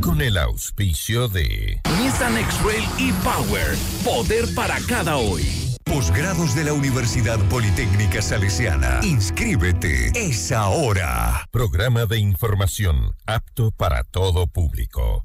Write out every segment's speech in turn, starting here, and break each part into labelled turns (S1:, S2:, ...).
S1: con el auspicio de
S2: Nissan X-Rail e-Power, poder para cada hoy.
S3: Posgrados de la Universidad Politécnica Salesiana. Inscríbete. Es ahora.
S1: Programa de información apto para todo público.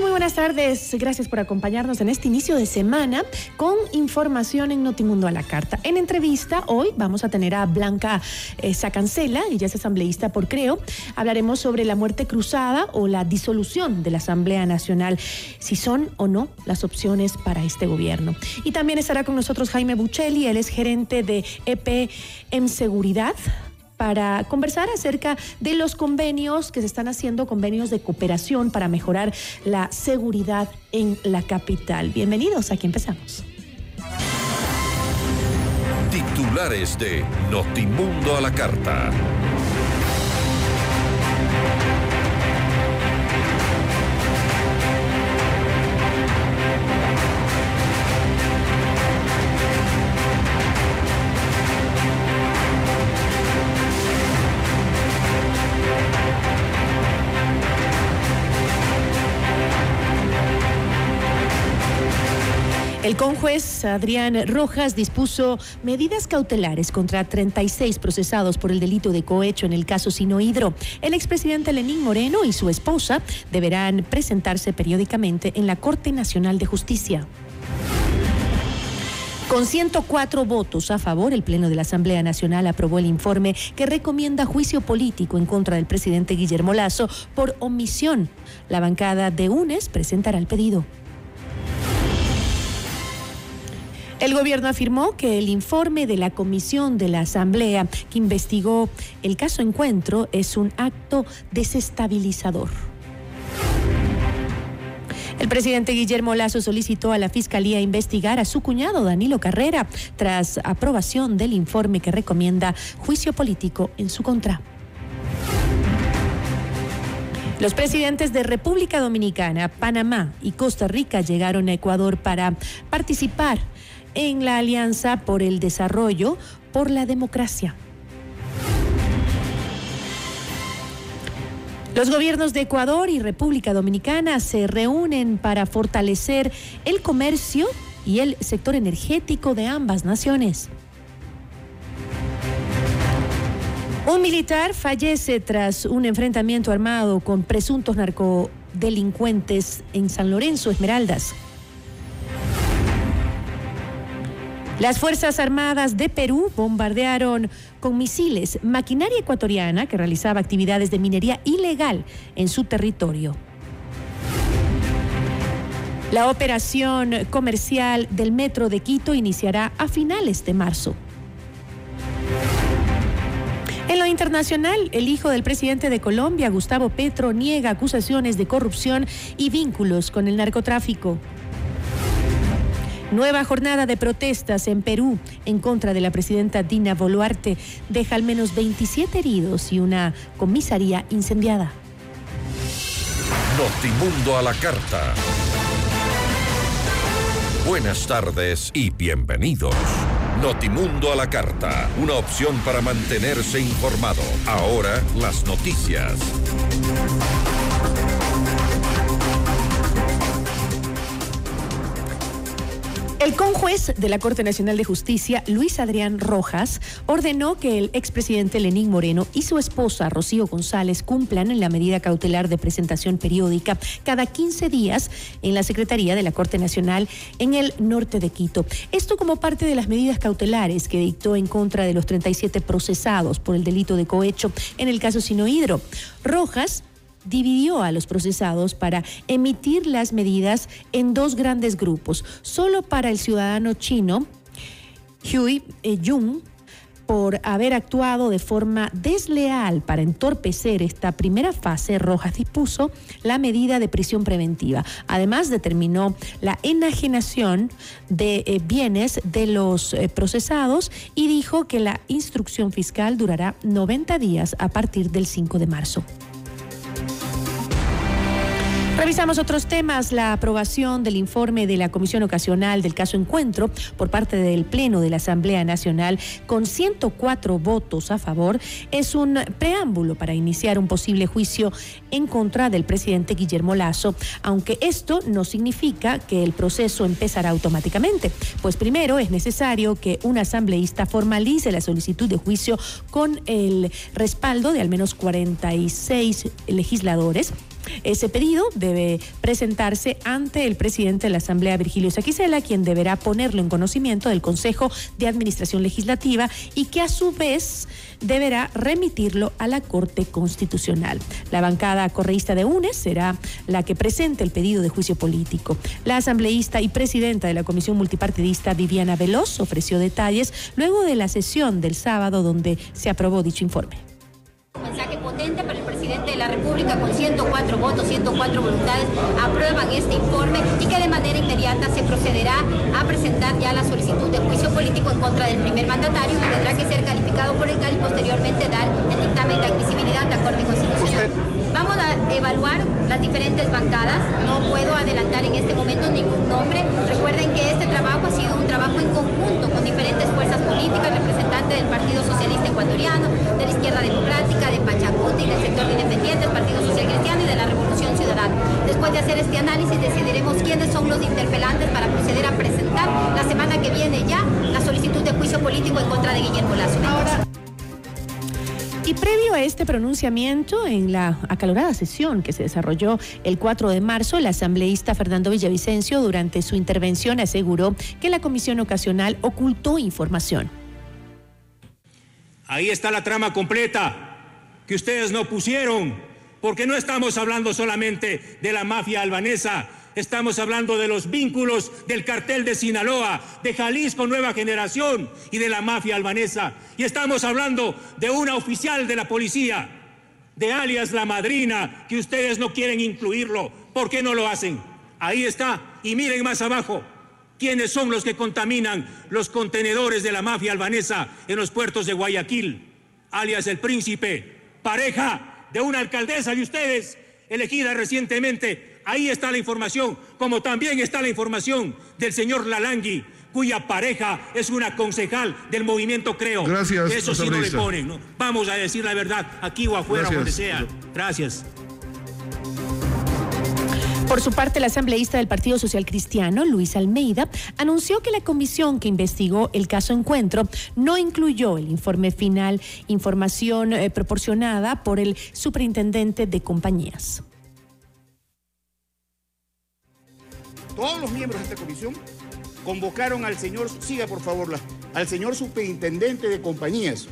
S4: Muy buenas tardes. Gracias por acompañarnos en este inicio de semana con información en Notimundo a la Carta. En entrevista hoy vamos a tener a Blanca eh, Sacancela, ella es asambleísta por Creo. Hablaremos sobre la muerte cruzada o la disolución de la Asamblea Nacional, si son o no las opciones para este gobierno. Y también estará con nosotros Jaime Buccelli, él es gerente de EP en Seguridad para conversar acerca de los convenios que se están haciendo, convenios de cooperación para mejorar la seguridad en la capital. Bienvenidos, aquí empezamos.
S1: Titulares de Notimundo a la Carta.
S4: El conjuez Adrián Rojas dispuso medidas cautelares contra 36 procesados por el delito de cohecho en el caso Sinohidro. El expresidente Lenín Moreno y su esposa deberán presentarse periódicamente en la Corte Nacional de Justicia. Con 104 votos a favor, el Pleno de la Asamblea Nacional aprobó el informe que recomienda juicio político en contra del presidente Guillermo Lazo por omisión. La bancada de UNES presentará el pedido. El gobierno afirmó que el informe de la comisión de la Asamblea que investigó el caso Encuentro es un acto desestabilizador. El presidente Guillermo Lazo solicitó a la Fiscalía investigar a su cuñado Danilo Carrera tras aprobación del informe que recomienda juicio político en su contra. Los presidentes de República Dominicana, Panamá y Costa Rica llegaron a Ecuador para participar en la Alianza por el Desarrollo por la Democracia. Los gobiernos de Ecuador y República Dominicana se reúnen para fortalecer el comercio y el sector energético de ambas naciones. Un militar fallece tras un enfrentamiento armado con presuntos narcodelincuentes en San Lorenzo, Esmeraldas. Las Fuerzas Armadas de Perú bombardearon con misiles maquinaria ecuatoriana que realizaba actividades de minería ilegal en su territorio. La operación comercial del Metro de Quito iniciará a finales de marzo. En lo internacional, el hijo del presidente de Colombia, Gustavo Petro, niega acusaciones de corrupción y vínculos con el narcotráfico. Nueva jornada de protestas en Perú en contra de la presidenta Dina Boluarte deja al menos 27 heridos y una comisaría incendiada.
S1: Notimundo a la carta. Buenas tardes y bienvenidos. Notimundo a la carta, una opción para mantenerse informado. Ahora las noticias.
S4: El conjuez de la Corte Nacional de Justicia, Luis Adrián Rojas, ordenó que el expresidente Lenín Moreno y su esposa Rocío González cumplan en la medida cautelar de presentación periódica cada 15 días en la Secretaría de la Corte Nacional en el norte de Quito. Esto como parte de las medidas cautelares que dictó en contra de los 37 procesados por el delito de cohecho en el caso Sinohidro. Rojas dividió a los procesados para emitir las medidas en dos grandes grupos. Solo para el ciudadano chino, Hui Jung, por haber actuado de forma desleal para entorpecer esta primera fase, Rojas dispuso la medida de prisión preventiva. Además, determinó la enajenación de eh, bienes de los eh, procesados y dijo que la instrucción fiscal durará 90 días a partir del 5 de marzo. Revisamos otros temas. La aprobación del informe de la Comisión Ocasional del caso Encuentro por parte del Pleno de la Asamblea Nacional con 104 votos a favor es un preámbulo para iniciar un posible juicio en contra del presidente Guillermo Lazo, aunque esto no significa que el proceso empezará automáticamente, pues primero es necesario que un asambleísta formalice la solicitud de juicio con el respaldo de al menos 46 legisladores ese pedido debe presentarse ante el presidente de la Asamblea, Virgilio Saquicela, quien deberá ponerlo en conocimiento del Consejo de Administración Legislativa y que a su vez deberá remitirlo a la Corte Constitucional. La bancada correísta de UNES será la que presente el pedido de juicio político. La asambleísta y presidenta de la Comisión Multipartidista, Viviana Veloz, ofreció detalles luego de la sesión del sábado donde se aprobó dicho informe.
S5: Un mensaje potente para el presidente de la República con 104 votos, 104 voluntades aprueban este informe y que de manera inmediata se procederá a presentar ya la solicitud de juicio político en contra del primer mandatario que tendrá que ser calificado por el CAL y posteriormente dar el dictamen de admisibilidad a la Corte Constitucional. Vamos a evaluar las diferentes bancadas, no puedo adelantar en este momento ningún nombre. Recuerden que este trabajo ha sido un trabajo en conjunto con diferentes fuerzas políticas, representantes del Partido Socialista Ecuatoriano, de la Izquierda Democrática, de Pachacuti, del sector de independientes, Partido Social Cristiano y de la Revolución Ciudadana. Después de hacer este análisis decidiremos quiénes son los interpelantes para proceder a presentar la semana que viene ya la solicitud de juicio político en contra de Guillermo Lazo.
S4: Y previo a este pronunciamiento, en la acalorada sesión que se desarrolló el 4 de marzo, el asambleísta Fernando Villavicencio, durante su intervención, aseguró que la comisión ocasional ocultó información.
S6: Ahí está la trama completa que ustedes no pusieron, porque no estamos hablando solamente de la mafia albanesa, Estamos hablando de los vínculos del cartel de Sinaloa, de Jalisco Nueva Generación y de la mafia albanesa. Y estamos hablando de una oficial de la policía, de alias La Madrina, que ustedes no quieren incluirlo. ¿Por qué no lo hacen? Ahí está. Y miren más abajo. ¿Quiénes son los que contaminan los contenedores de la mafia albanesa en los puertos de Guayaquil? Alias el príncipe, pareja de una alcaldesa de ustedes, elegida recientemente ahí está la información, como también está la información del señor Lalangui, cuya pareja es una concejal del movimiento Creo.
S7: Gracias.
S6: Eso sí no le ponen, ¿no? Vamos a decir la verdad, aquí o afuera, donde sea. Gracias.
S4: Por su parte, el asambleísta del Partido Social Cristiano, Luis Almeida, anunció que la comisión que investigó el caso Encuentro no incluyó el informe final, información eh, proporcionada por el superintendente de compañías.
S8: Todos los miembros de esta comisión convocaron al señor, siga por favor, al señor superintendente de compañías,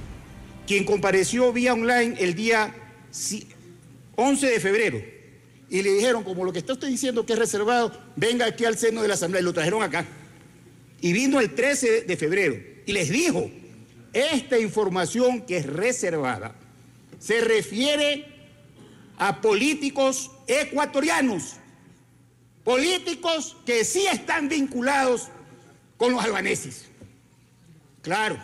S8: quien compareció vía online el día 11 de febrero. Y le dijeron, como lo que está usted diciendo que es reservado, venga aquí al seno de la Asamblea. Y lo trajeron acá. Y vino el 13 de febrero. Y les dijo, esta información que es reservada se refiere a políticos ecuatorianos políticos que sí están vinculados con los albaneses. Claro,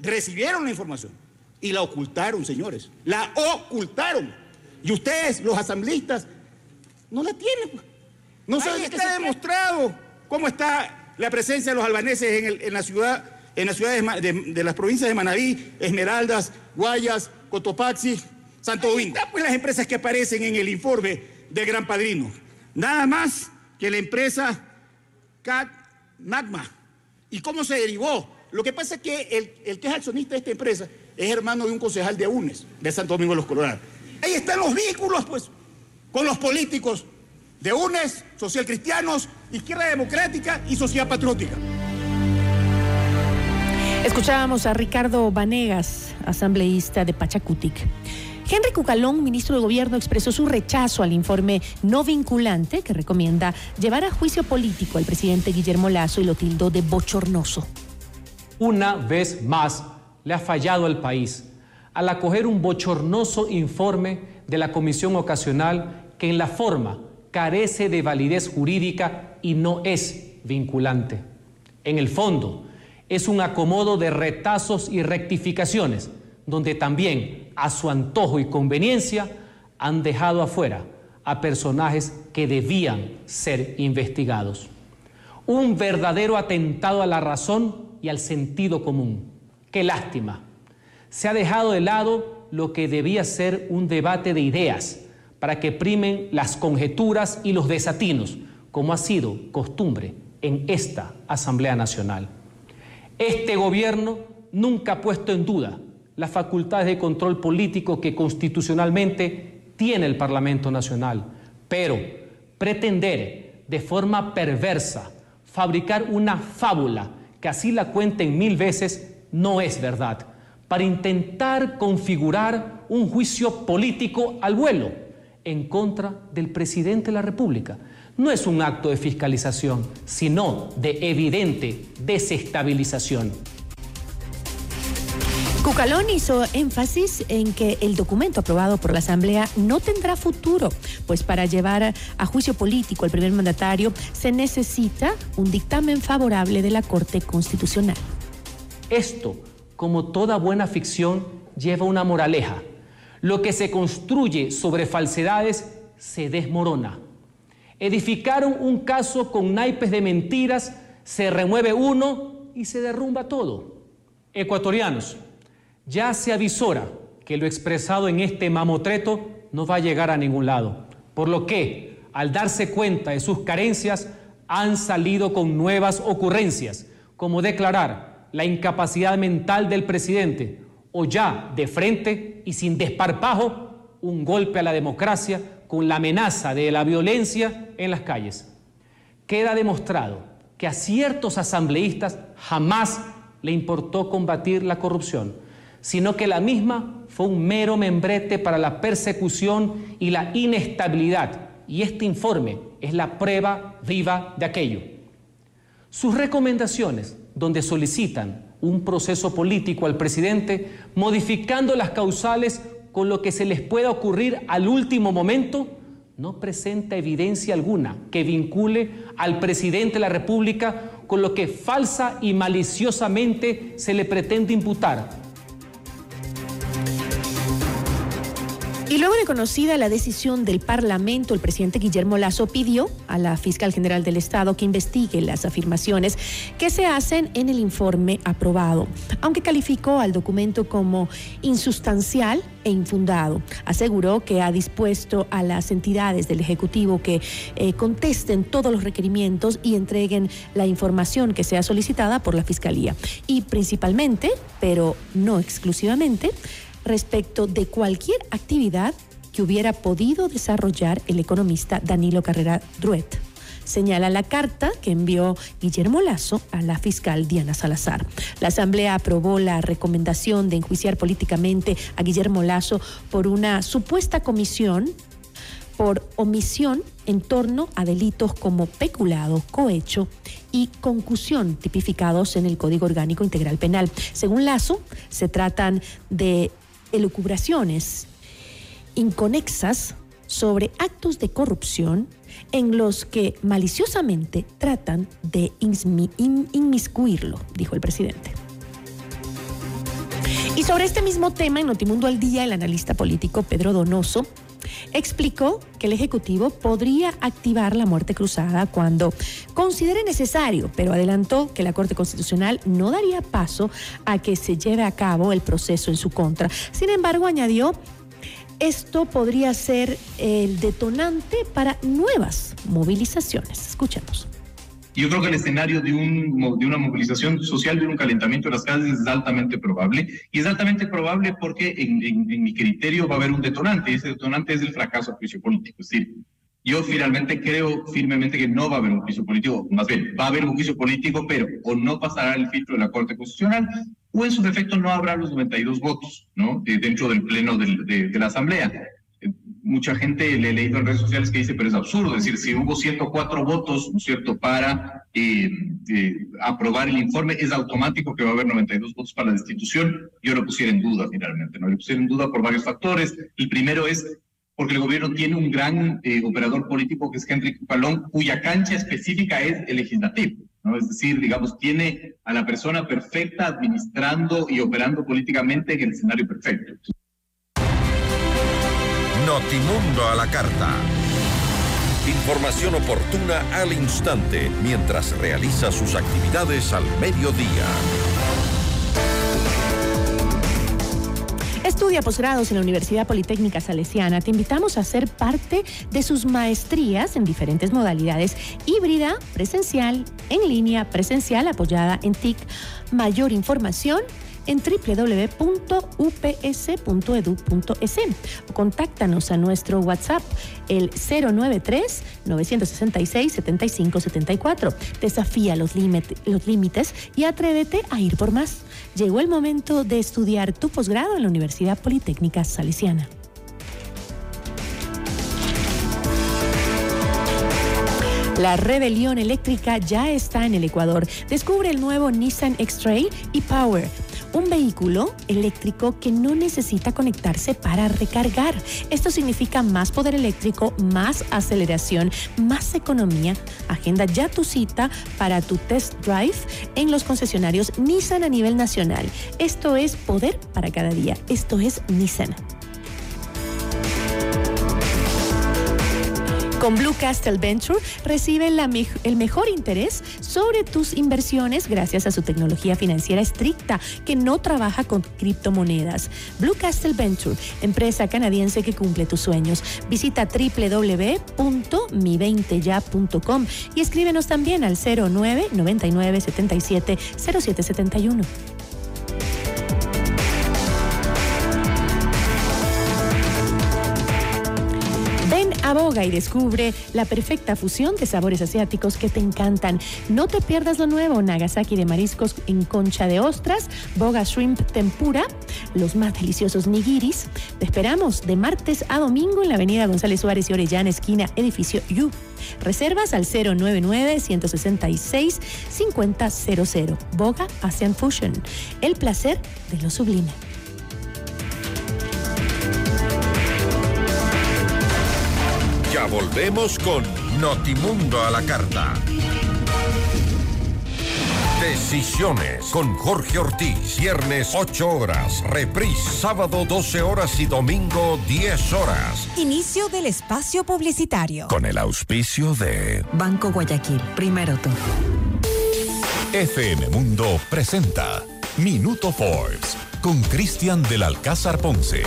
S8: recibieron la información y la ocultaron, señores. La ocultaron. Y ustedes, los asambleístas, no la tienen. No saben está demostrado cómo está la presencia de los albaneses en, la ciudad, en las ciudades de, las provincias de Manabí, Esmeraldas, Guayas, Cotopaxi, Santo Domingo. pues las empresas que aparecen en el informe del Gran Padrino. Nada más que la empresa CAT Magma. ¿Y cómo se derivó? Lo que pasa es que el, el que es accionista de esta empresa es hermano de un concejal de UNES, de Santo Domingo de los Colorados. Ahí están los vínculos, pues, con los políticos de UNES, socialcristianos, izquierda democrática y sociedad patriótica.
S4: Escuchábamos a Ricardo Vanegas, asambleísta de Pachacutic. Henry Cucalón, ministro de Gobierno, expresó su rechazo al informe no vinculante que recomienda llevar a juicio político al presidente Guillermo Lazo y lo tildó de bochornoso.
S7: Una vez más le ha fallado al país al acoger un bochornoso informe de la Comisión Ocasional que en la forma carece de validez jurídica y no es vinculante. En el fondo, es un acomodo de retazos y rectificaciones, donde también, a su antojo y conveniencia, han dejado afuera a personajes que debían ser investigados. Un verdadero atentado a la razón y al sentido común. Qué lástima. Se ha dejado de lado lo que debía ser un debate de ideas para que primen las conjeturas y los desatinos, como ha sido costumbre en esta Asamblea Nacional. Este gobierno nunca ha puesto en duda las facultades de control político que constitucionalmente tiene el Parlamento Nacional, pero pretender de forma perversa fabricar una fábula que así la cuenten mil veces no es verdad, para intentar configurar un juicio político al vuelo en contra del presidente de la República. No es un acto de fiscalización, sino de evidente desestabilización.
S4: Cucalón hizo énfasis en que el documento aprobado por la Asamblea no tendrá futuro, pues para llevar a juicio político al primer mandatario se necesita un dictamen favorable de la Corte Constitucional.
S7: Esto, como toda buena ficción, lleva una moraleja. Lo que se construye sobre falsedades se desmorona. Edificaron un caso con naipes de mentiras, se remueve uno y se derrumba todo. Ecuatorianos, ya se avisora que lo expresado en este mamotreto no va a llegar a ningún lado, por lo que, al darse cuenta de sus carencias, han salido con nuevas ocurrencias, como declarar la incapacidad mental del presidente o ya de frente y sin desparpajo un golpe a la democracia con la amenaza de la violencia en las calles. Queda demostrado que a ciertos asambleístas jamás le importó combatir la corrupción, sino que la misma fue un mero membrete para la persecución y la inestabilidad, y este informe es la prueba viva de aquello. Sus recomendaciones, donde solicitan un proceso político al presidente, modificando las causales con lo que se les pueda ocurrir al último momento, no presenta evidencia alguna que vincule al presidente de la República con lo que falsa y maliciosamente se le pretende imputar,
S4: Y luego de conocida la decisión del Parlamento, el presidente Guillermo Lazo pidió a la fiscal general del Estado que investigue las afirmaciones que se hacen en el informe aprobado, aunque calificó al documento como insustancial e infundado. Aseguró que ha dispuesto a las entidades del Ejecutivo que eh, contesten todos los requerimientos y entreguen la información que sea solicitada por la Fiscalía. Y principalmente, pero no exclusivamente, respecto de cualquier actividad que hubiera podido desarrollar el economista Danilo Carrera Druet señala la carta que envió Guillermo Lazo a la fiscal Diana Salazar. La Asamblea aprobó la recomendación de enjuiciar políticamente a Guillermo Lazo por una supuesta comisión por omisión en torno a delitos como peculado, cohecho y concusión tipificados en el Código Orgánico Integral Penal. Según Lazo, se tratan de elucubraciones inconexas sobre actos de corrupción en los que maliciosamente tratan de inmiscuirlo, dijo el presidente. Y sobre este mismo tema, en Notimundo al Día, el analista político Pedro Donoso explicó que el Ejecutivo podría activar la muerte cruzada cuando considere necesario, pero adelantó que la Corte Constitucional no daría paso a que se lleve a cabo el proceso en su contra. Sin embargo, añadió esto podría ser el detonante para nuevas movilizaciones. Escuchemos.
S9: Yo creo que el escenario de, un, de una movilización social, de un calentamiento de las calles es altamente probable. Y es altamente probable porque en, en, mi criterio va a haber un detonante. Y ese detonante es el fracaso del juicio político. Es decir, yo finalmente creo firmemente que no va a haber un juicio político, más bien, va a haber un juicio político, pero o no pasará el filtro de la Corte Constitucional, o en su defecto no habrá los 92 votos, ¿no? dentro del pleno de, de la Asamblea mucha gente le he leído en redes sociales que dice, pero es absurdo, es decir, si hubo 104 votos, ¿no es cierto?, para eh, eh, aprobar el informe, es automático que va a haber 92 votos para la destitución. Yo lo pusiera en duda finalmente, ¿no? Lo pusiera en duda por varios factores. El primero es porque el gobierno tiene un gran eh, operador político que es Henry Palón, cuya cancha específica es el legislativo. ¿no? Es decir, digamos, tiene a la persona perfecta administrando y operando políticamente en el escenario perfecto.
S1: Notimundo a la carta. Información oportuna al instante mientras realiza sus actividades al mediodía.
S4: Estudia posgrados en la Universidad Politécnica Salesiana. Te invitamos a ser parte de sus maestrías en diferentes modalidades, híbrida, presencial, en línea, presencial, apoyada en TIC. Mayor información en www.ups.edu.es o contáctanos a nuestro WhatsApp el 093 966 7574. Desafía los, los límites y atrévete a ir por más. Llegó el momento de estudiar tu posgrado en la Universidad Politécnica Salesiana. La rebelión eléctrica ya está en el Ecuador. Descubre el nuevo Nissan X-Trail y Power un vehículo eléctrico que no necesita conectarse para recargar. Esto significa más poder eléctrico, más aceleración, más economía. Agenda ya tu cita para tu test drive en los concesionarios Nissan a nivel nacional. Esto es poder para cada día. Esto es Nissan. Con Blue Castle Venture recibe el mejor interés sobre tus inversiones gracias a su tecnología financiera estricta que no trabaja con criptomonedas. Blue Castle Venture, empresa canadiense que cumple tus sueños. Visita www.mi20ya.com y escríbenos también al 09 99 77 0771. Aboga y descubre la perfecta fusión de sabores asiáticos que te encantan. No te pierdas lo nuevo, Nagasaki de mariscos en concha de ostras, Boga Shrimp Tempura, los más deliciosos nigiris. Te esperamos de martes a domingo en la avenida González Suárez y Orellana, esquina edificio U. Reservas al 099-166-5000. Boga Asian Fusion. El placer de lo sublime.
S1: Volvemos con Notimundo a la carta. Decisiones con Jorge Ortiz. Viernes 8 horas. Reprise sábado 12 horas y domingo 10 horas.
S10: Inicio del espacio publicitario.
S1: Con el auspicio de
S10: Banco Guayaquil. Primero tú.
S3: FM Mundo presenta Minuto Forbes con Cristian del Alcázar Ponce.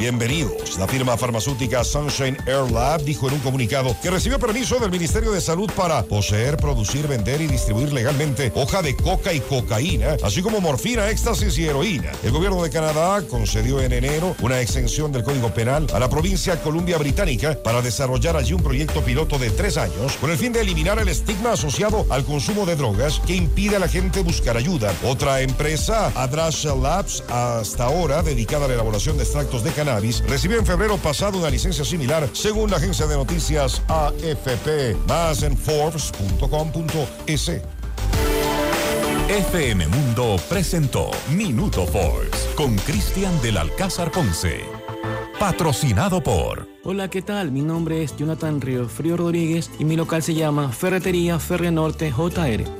S11: Bienvenidos. La firma farmacéutica Sunshine Air Lab dijo en un comunicado que recibió permiso del Ministerio de Salud para poseer, producir, vender y distribuir legalmente hoja de coca y cocaína, así como morfina, éxtasis y heroína. El gobierno de Canadá concedió en enero una exención del Código Penal a la provincia Columbia Británica para desarrollar allí un proyecto piloto de tres años con el fin de eliminar el estigma asociado al consumo de drogas que impide a la gente buscar ayuda. Otra empresa, Adrasha Labs, hasta ahora dedicada a la elaboración de extractos de cannabis, recibió en febrero pasado una licencia similar según la agencia de noticias AFP. Más en Forbes.com.es.
S3: FM Mundo presentó Minuto Forbes con Cristian del Alcázar Ponce. Patrocinado por.
S12: Hola, ¿qué tal? Mi nombre es Jonathan Río Frío Rodríguez y mi local se llama Ferretería Ferre Norte JR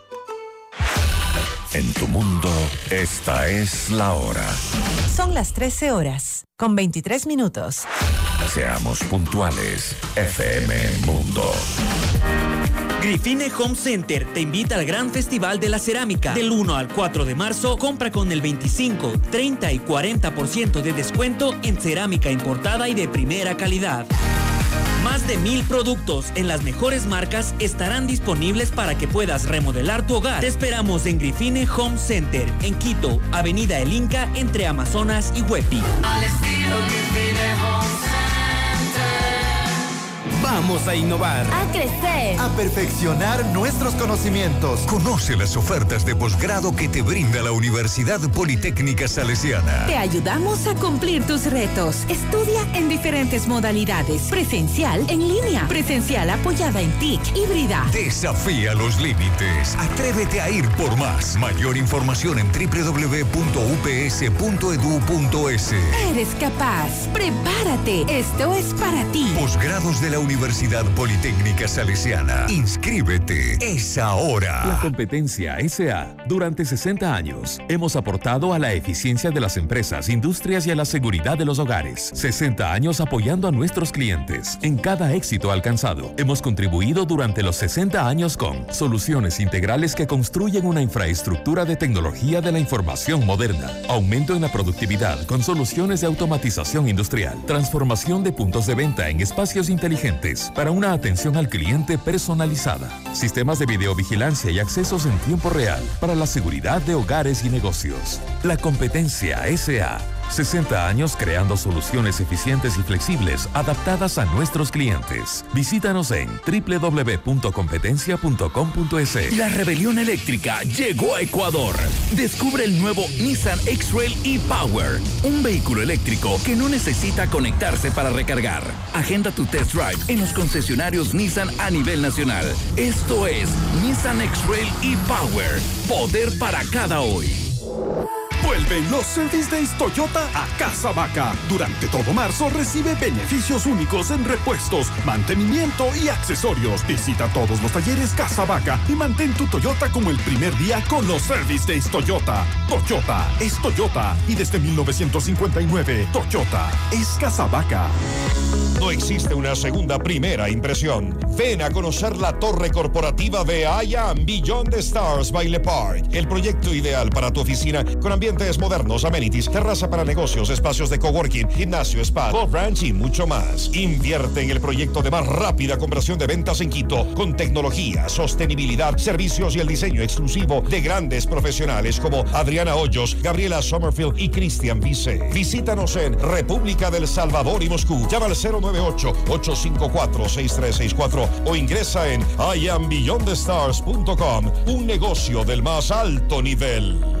S3: En tu mundo, esta es la hora.
S10: Son las 13 horas, con 23 minutos.
S3: Seamos puntuales, FM Mundo.
S13: Grifine Home Center te invita al gran festival de la cerámica. Del 1 al 4 de marzo, compra con el 25, 30 y 40% de descuento en cerámica importada y de primera calidad. Más de mil productos en las mejores marcas estarán disponibles para que puedas remodelar tu hogar. Te esperamos en Grifine Home Center, en Quito, Avenida El Inca, entre Amazonas y Huepi.
S14: Vamos a innovar.
S15: A crecer.
S14: A perfeccionar nuestros conocimientos.
S16: Conoce las ofertas de posgrado que te brinda la Universidad Politécnica Salesiana.
S15: Te ayudamos a cumplir tus retos. Estudia en diferentes modalidades. Presencial, en línea. Presencial apoyada en TIC, híbrida.
S16: Desafía los límites. Atrévete a ir por más. Mayor información en www.ups.edu.es.
S15: Eres capaz. Prepárate. Esto es para ti.
S16: Posgrados de la Universidad Politécnica Salesiana. Inscríbete. Es ahora.
S3: La competencia SA. Durante 60 años hemos aportado a la eficiencia de las empresas, industrias y a la seguridad de los hogares. 60 años apoyando a nuestros clientes en cada éxito alcanzado. Hemos contribuido durante los 60 años con soluciones integrales que construyen una infraestructura de tecnología de la información moderna, aumento en la productividad con soluciones de automatización industrial, transformación de puntos de venta en espacios inteligentes para una atención al cliente personalizada, sistemas de videovigilancia y accesos en tiempo real para la seguridad de hogares y negocios. La competencia SA 60 años creando soluciones eficientes y flexibles adaptadas a nuestros clientes. Visítanos en www.competencia.com.es.
S2: La rebelión eléctrica llegó a Ecuador. Descubre el nuevo Nissan X-Trail e-Power, un vehículo eléctrico que no necesita conectarse para recargar. Agenda tu test drive en los concesionarios Nissan a nivel nacional. Esto es Nissan X-Trail e-Power, poder para cada hoy.
S17: Vuelven los Service Days Toyota a Casa Vaca. Durante todo marzo recibe beneficios únicos en repuestos, mantenimiento y accesorios. Visita todos los talleres Casa Vaca y mantén tu Toyota como el primer día con los Service Days Toyota. Toyota es Toyota y desde 1959 Toyota es Casa Vaca.
S11: No existe una segunda primera impresión. Ven a conocer la torre corporativa de Am Beyond the Stars Baile Park. El proyecto ideal para tu oficina con modernos, amenities, terraza para negocios, espacios de coworking, gimnasio, spa, golf ranch y mucho más. Invierte en el proyecto de más rápida conversión de ventas en Quito con tecnología, sostenibilidad, servicios y el diseño exclusivo de grandes profesionales como Adriana Hoyos, Gabriela Sommerfield y Cristian Vice. Visítanos en República del Salvador y Moscú. Llama al 098-854-6364 o ingresa en iambeyondthestars.com. Un negocio del más alto nivel.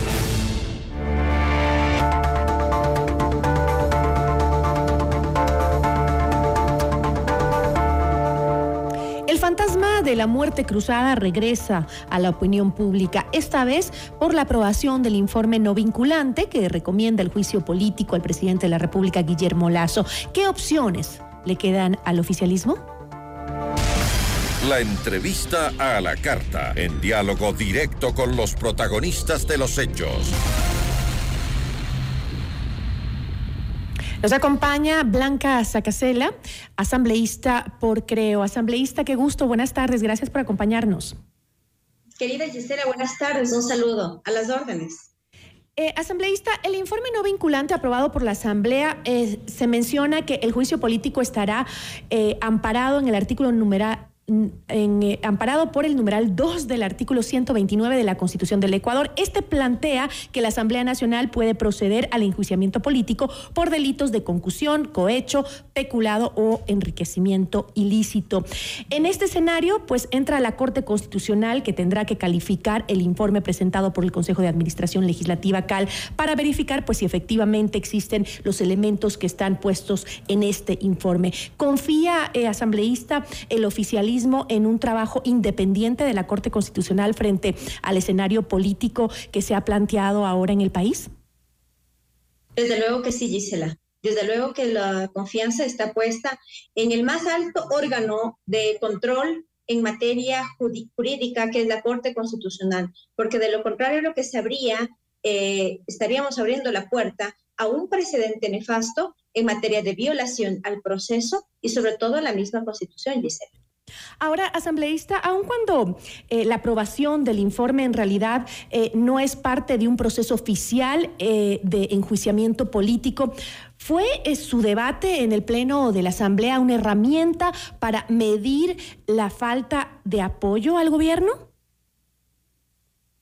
S4: Fantasma de la muerte cruzada regresa a la opinión pública, esta vez por la aprobación del informe no vinculante que recomienda el juicio político al presidente de la República, Guillermo Lazo. ¿Qué opciones le quedan al oficialismo?
S1: La entrevista a la carta, en diálogo directo con los protagonistas de los hechos.
S4: Nos acompaña Blanca Sacasela, asambleísta por Creo. Asambleísta, qué gusto, buenas tardes, gracias por acompañarnos.
S18: Querida Gisela, buenas tardes, un saludo, a las órdenes.
S4: Eh, asambleísta, el informe no vinculante aprobado por la Asamblea eh, se menciona que el juicio político estará eh, amparado en el artículo numera, eh, amparado por el numeral 2 del artículo 129 de la Constitución del Ecuador. Este plantea que la Asamblea Nacional puede proceder al enjuiciamiento político por delitos de concusión, cohecho, peculado o enriquecimiento ilícito. En este escenario, pues entra la Corte Constitucional que tendrá que calificar el informe presentado por el Consejo de Administración Legislativa CAL para verificar pues si efectivamente existen los elementos que están puestos en este informe. ¿Confía, eh, asambleísta, el oficialismo en un trabajo independiente de la Corte Constitucional frente al escenario político que se ha planteado ahora en el país?
S18: Desde luego que sí, Gisela. Desde luego que la confianza está puesta en el más alto órgano de control en materia jurídica, que es la Corte Constitucional, porque de lo contrario lo que se habría, eh, estaríamos abriendo la puerta a un precedente nefasto en materia de violación al proceso y sobre todo a la misma Constitución, Gisela.
S4: Ahora, asambleísta, aun cuando eh, la aprobación del informe en realidad eh, no es parte de un proceso oficial eh, de enjuiciamiento político, ¿fue su debate en el Pleno de la Asamblea una herramienta para medir la falta de apoyo al gobierno?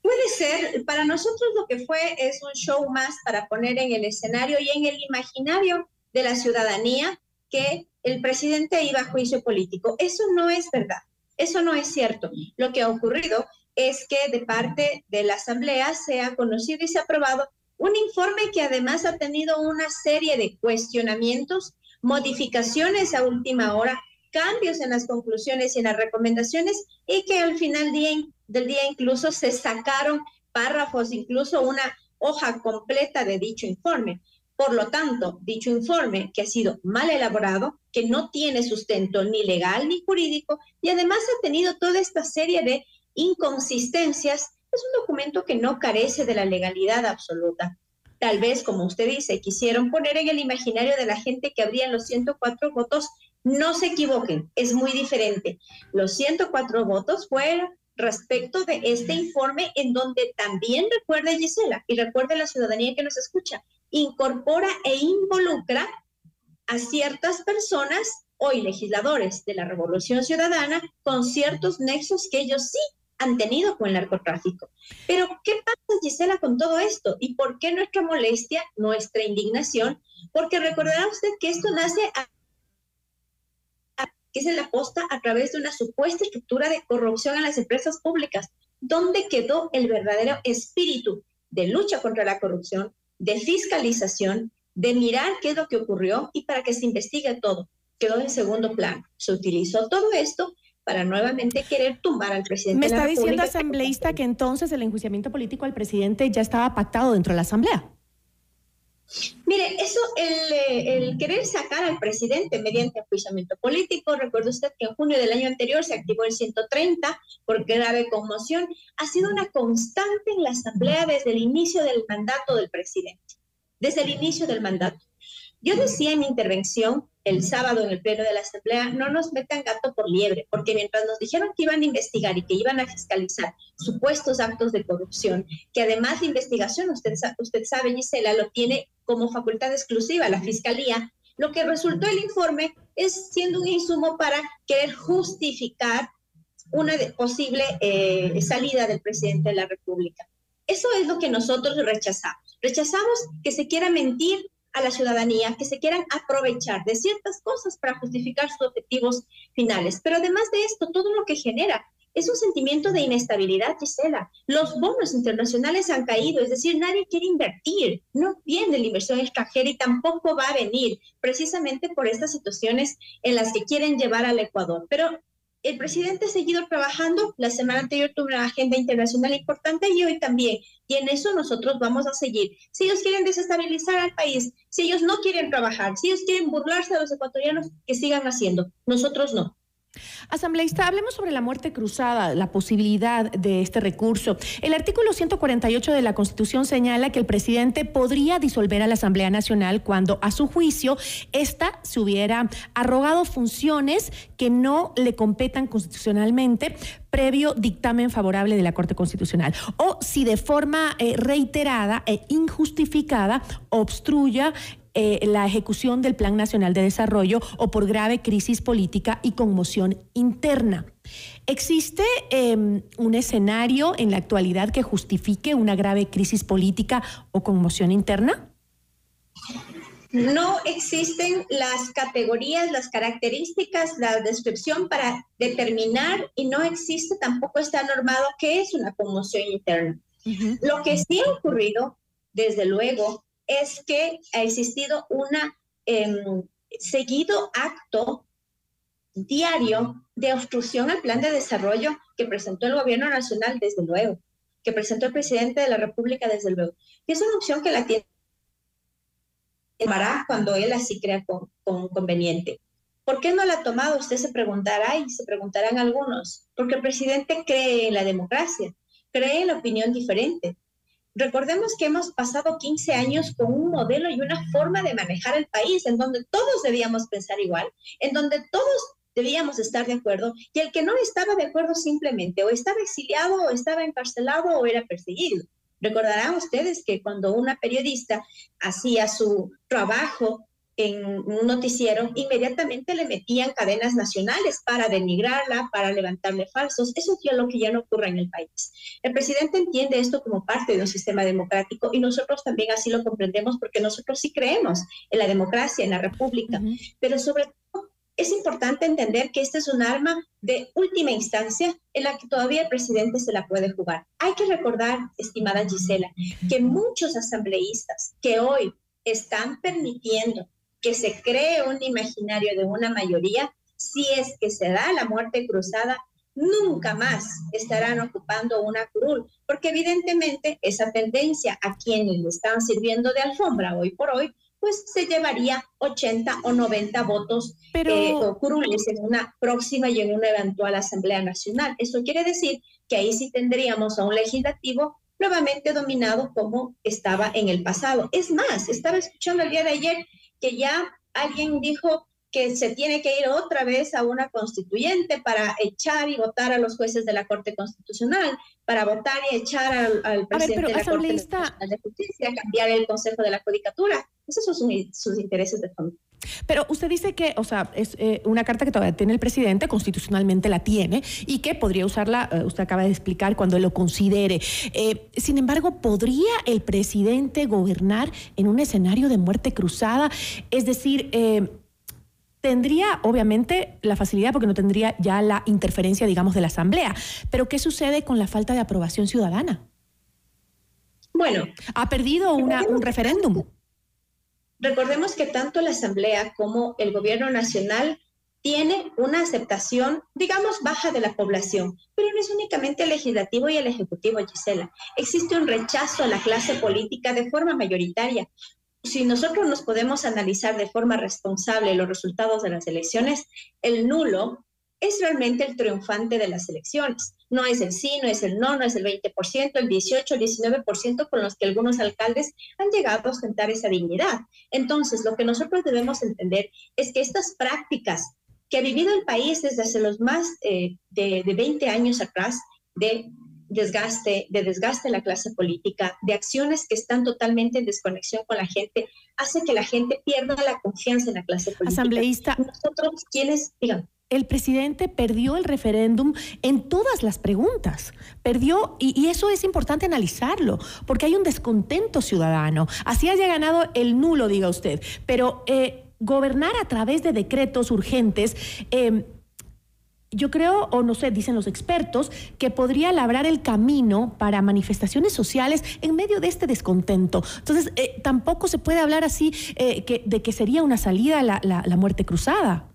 S18: Puede ser, para nosotros lo que fue es un show más para poner en el escenario y en el imaginario de la ciudadanía que el presidente iba a juicio político. Eso no es verdad, eso no es cierto. Lo que ha ocurrido es que de parte de la Asamblea se ha conocido y se ha aprobado un informe que además ha tenido una serie de cuestionamientos, modificaciones a última hora, cambios en las conclusiones y en las recomendaciones y que al final del día incluso se sacaron párrafos, incluso una hoja completa de dicho informe. Por lo tanto, dicho informe, que ha sido mal elaborado, que no tiene sustento ni legal ni jurídico, y además ha tenido toda esta serie de inconsistencias, es un documento que no carece de la legalidad absoluta. Tal vez, como usted dice, quisieron poner en el imaginario de la gente que habrían los 104 votos. No se equivoquen, es muy diferente. Los 104 votos fueron respecto de este informe en donde también recuerde Gisela y recuerde la ciudadanía que nos escucha, incorpora e involucra a ciertas personas, hoy legisladores de la Revolución Ciudadana, con ciertos nexos que ellos sí han tenido con el narcotráfico. Pero, ¿qué pasa, Gisela, con todo esto? ¿Y por qué nuestra molestia, nuestra indignación? Porque recordará usted que esto nace a que se la posta a través de una supuesta estructura de corrupción en las empresas públicas. ¿Dónde quedó el verdadero espíritu de lucha contra la corrupción, de fiscalización, de mirar qué es lo que ocurrió y para que se investigue todo. Quedó en segundo plano. Se utilizó todo esto para nuevamente querer tumbar al presidente.
S4: Me está diciendo asambleísta que entonces el enjuiciamiento político al presidente ya estaba pactado dentro de la asamblea.
S18: Mire, eso, el, el, querer sacar al presidente mediante enjuiciamiento político, recuerde usted que en junio del año anterior se activó el 130 por grave conmoción, ha sido una constante en la Asamblea desde el inicio del mandato del presidente, desde el inicio del mandato. Yo decía en mi intervención el sábado en el pleno de la Asamblea, no nos metan gato por liebre, porque mientras nos dijeron que iban a investigar y que iban a fiscalizar supuestos actos de corrupción, que además de investigación, usted, usted sabe, Gisela, lo tiene como facultad exclusiva la Fiscalía, lo que resultó el informe es siendo un insumo para querer justificar una posible eh, salida del presidente de la República. Eso es lo que nosotros rechazamos. Rechazamos que se quiera mentir a la ciudadanía que se quieran aprovechar de ciertas cosas para justificar sus objetivos finales. Pero además de esto, todo lo que genera es un sentimiento de inestabilidad, Gisela. Los bonos internacionales han caído, es decir, nadie quiere invertir, no viene la inversión extranjera y tampoco va a venir, precisamente por estas situaciones en las que quieren llevar al Ecuador. Pero el presidente ha seguido trabajando, la semana anterior tuvo una agenda internacional importante y hoy también. Y en eso nosotros vamos a seguir. Si ellos quieren desestabilizar al país, si ellos no quieren trabajar, si ellos quieren burlarse de los ecuatorianos, que sigan haciendo. Nosotros no.
S4: Asambleísta, hablemos sobre la muerte cruzada, la posibilidad de este recurso. El artículo 148 de la Constitución señala que el presidente podría disolver a la Asamblea Nacional cuando, a su juicio, ésta se hubiera arrogado funciones que no le competan constitucionalmente previo dictamen favorable de la Corte Constitucional o si de forma eh, reiterada e injustificada obstruya eh, la ejecución del Plan Nacional de Desarrollo o por grave crisis política y conmoción interna. ¿Existe em, un escenario en la actualidad que justifique una grave crisis política o conmoción interna?
S18: No existen las categorías, las características, la descripción para determinar y no existe tampoco está normado qué es una conmoción interna. Lo que sí ha ocurrido, desde luego, es que ha existido un em, seguido acto diario de obstrucción al plan de desarrollo que presentó el gobierno nacional, desde luego, que presentó el presidente de la República, desde luego. Y es una opción que la tiene cuando él así crea conveniente. ¿Por qué no la ha tomado? Usted se preguntará y se preguntarán algunos. Porque el presidente cree en la democracia, cree en la opinión diferente. Recordemos que hemos pasado 15 años con un modelo y una forma de manejar el país en donde todos debíamos pensar igual, en donde todos debíamos estar de acuerdo y el que no estaba de acuerdo simplemente o estaba exiliado o estaba encarcelado o era perseguido. Recordarán ustedes que cuando una periodista hacía su trabajo en un noticiero, inmediatamente le metían cadenas nacionales para denigrarla, para levantarle falsos. Eso es lo que ya no ocurre en el país. El presidente entiende esto como parte de un sistema democrático y nosotros también así lo comprendemos porque nosotros sí creemos en la democracia, en la república, pero sobre todo es importante entender que este es un arma de última instancia en la que todavía el presidente se la puede jugar. Hay que recordar, estimada Gisela, que muchos asambleístas que hoy están permitiendo que se cree un imaginario de una mayoría, si es que se da la muerte cruzada, nunca más estarán ocupando una curul, porque evidentemente esa tendencia a quienes le están sirviendo de alfombra hoy por hoy pues se llevaría 80 o 90 votos Pero... eh, o curules en una próxima y en una eventual Asamblea Nacional. Eso quiere decir que ahí sí tendríamos a un legislativo nuevamente dominado como estaba en el pasado. Es más, estaba escuchando el día de ayer que ya alguien dijo que se tiene que ir otra vez a una constituyente para echar y votar a los jueces de la Corte Constitucional, para votar y echar al, al presidente ver, de la Corte Nacional de Justicia, cambiar el Consejo de la Judicatura. Esos son sus, sus intereses de fondo.
S4: Pero usted dice que, o sea, es eh, una carta que todavía tiene el presidente, constitucionalmente la tiene, y que podría usarla, eh, usted acaba de explicar, cuando lo considere. Eh, sin embargo, ¿podría el presidente gobernar en un escenario de muerte cruzada? Es decir, tendría obviamente la facilidad porque no tendría ya la interferencia, digamos, de la Asamblea. Pero ¿qué sucede con la falta de aprobación ciudadana?
S18: Bueno.
S4: Ha perdido una, un referéndum.
S18: Recordemos que tanto la Asamblea como el Gobierno Nacional tiene una aceptación, digamos, baja de la población, pero no es únicamente el legislativo y el ejecutivo, Gisela. Existe un rechazo a la clase política de forma mayoritaria. Si nosotros nos podemos analizar de forma responsable los resultados de las elecciones, el nulo es realmente el triunfante de las elecciones. No es el sí, no es el no, no es el 20%, el 18, el 19% con los que algunos alcaldes han llegado a ostentar esa dignidad. Entonces, lo que nosotros debemos entender es que estas prácticas que ha vivido el país desde hace los más eh, de, de 20 años atrás, de desgaste, de desgaste de la clase política, de acciones que están totalmente en desconexión con la gente, hace que la gente pierda la confianza en la clase política.
S4: Asambleísta.
S18: Nosotros, quienes, digan
S4: el presidente perdió el referéndum en todas las preguntas. Perdió, y, eso es importante analizarlo, porque hay un descontento ciudadano. Así haya ganado el nulo, diga usted. Pero eh, gobernar a través de decretos urgentes. Eh, yo creo, o no sé, dicen los expertos, que podría labrar el camino para manifestaciones sociales en medio de este descontento. Entonces, eh, tampoco se puede hablar así eh, de que sería una salida la muerte cruzada.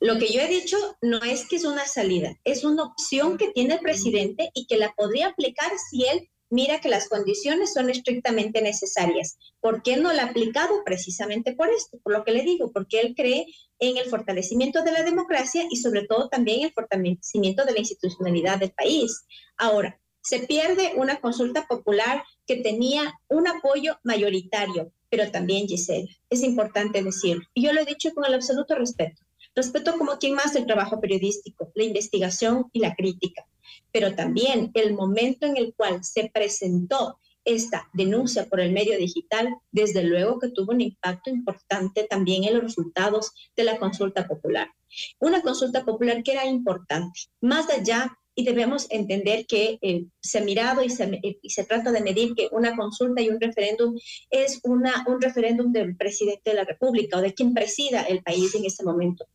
S18: Lo que yo he dicho no es que es una salida, es una opción que tiene el presidente y que la podría aplicar si él mira que las condiciones son estrictamente necesarias. ¿Por qué no la ha aplicado? Precisamente por esto, por lo que le digo, porque él cree en el fortalecimiento de la democracia y sobre todo también el fortalecimiento de la institucionalidad del país. Ahora, se pierde una consulta popular que tenía un apoyo mayoritario, pero también Gisela, es importante decirlo. Y yo lo he dicho con el absoluto respeto. Respeto como quien más el trabajo periodístico, la investigación y la crítica, pero también el momento en el cual se presentó esta denuncia por el medio digital, desde luego que tuvo un impacto importante también en los resultados de la consulta popular. Una consulta popular que era importante, más allá y debemos entender que eh, se ha mirado y se, y se, trata de medir que una consulta y un referéndum es una, un referéndum del presidente de la República o de quien presida el país en este momento.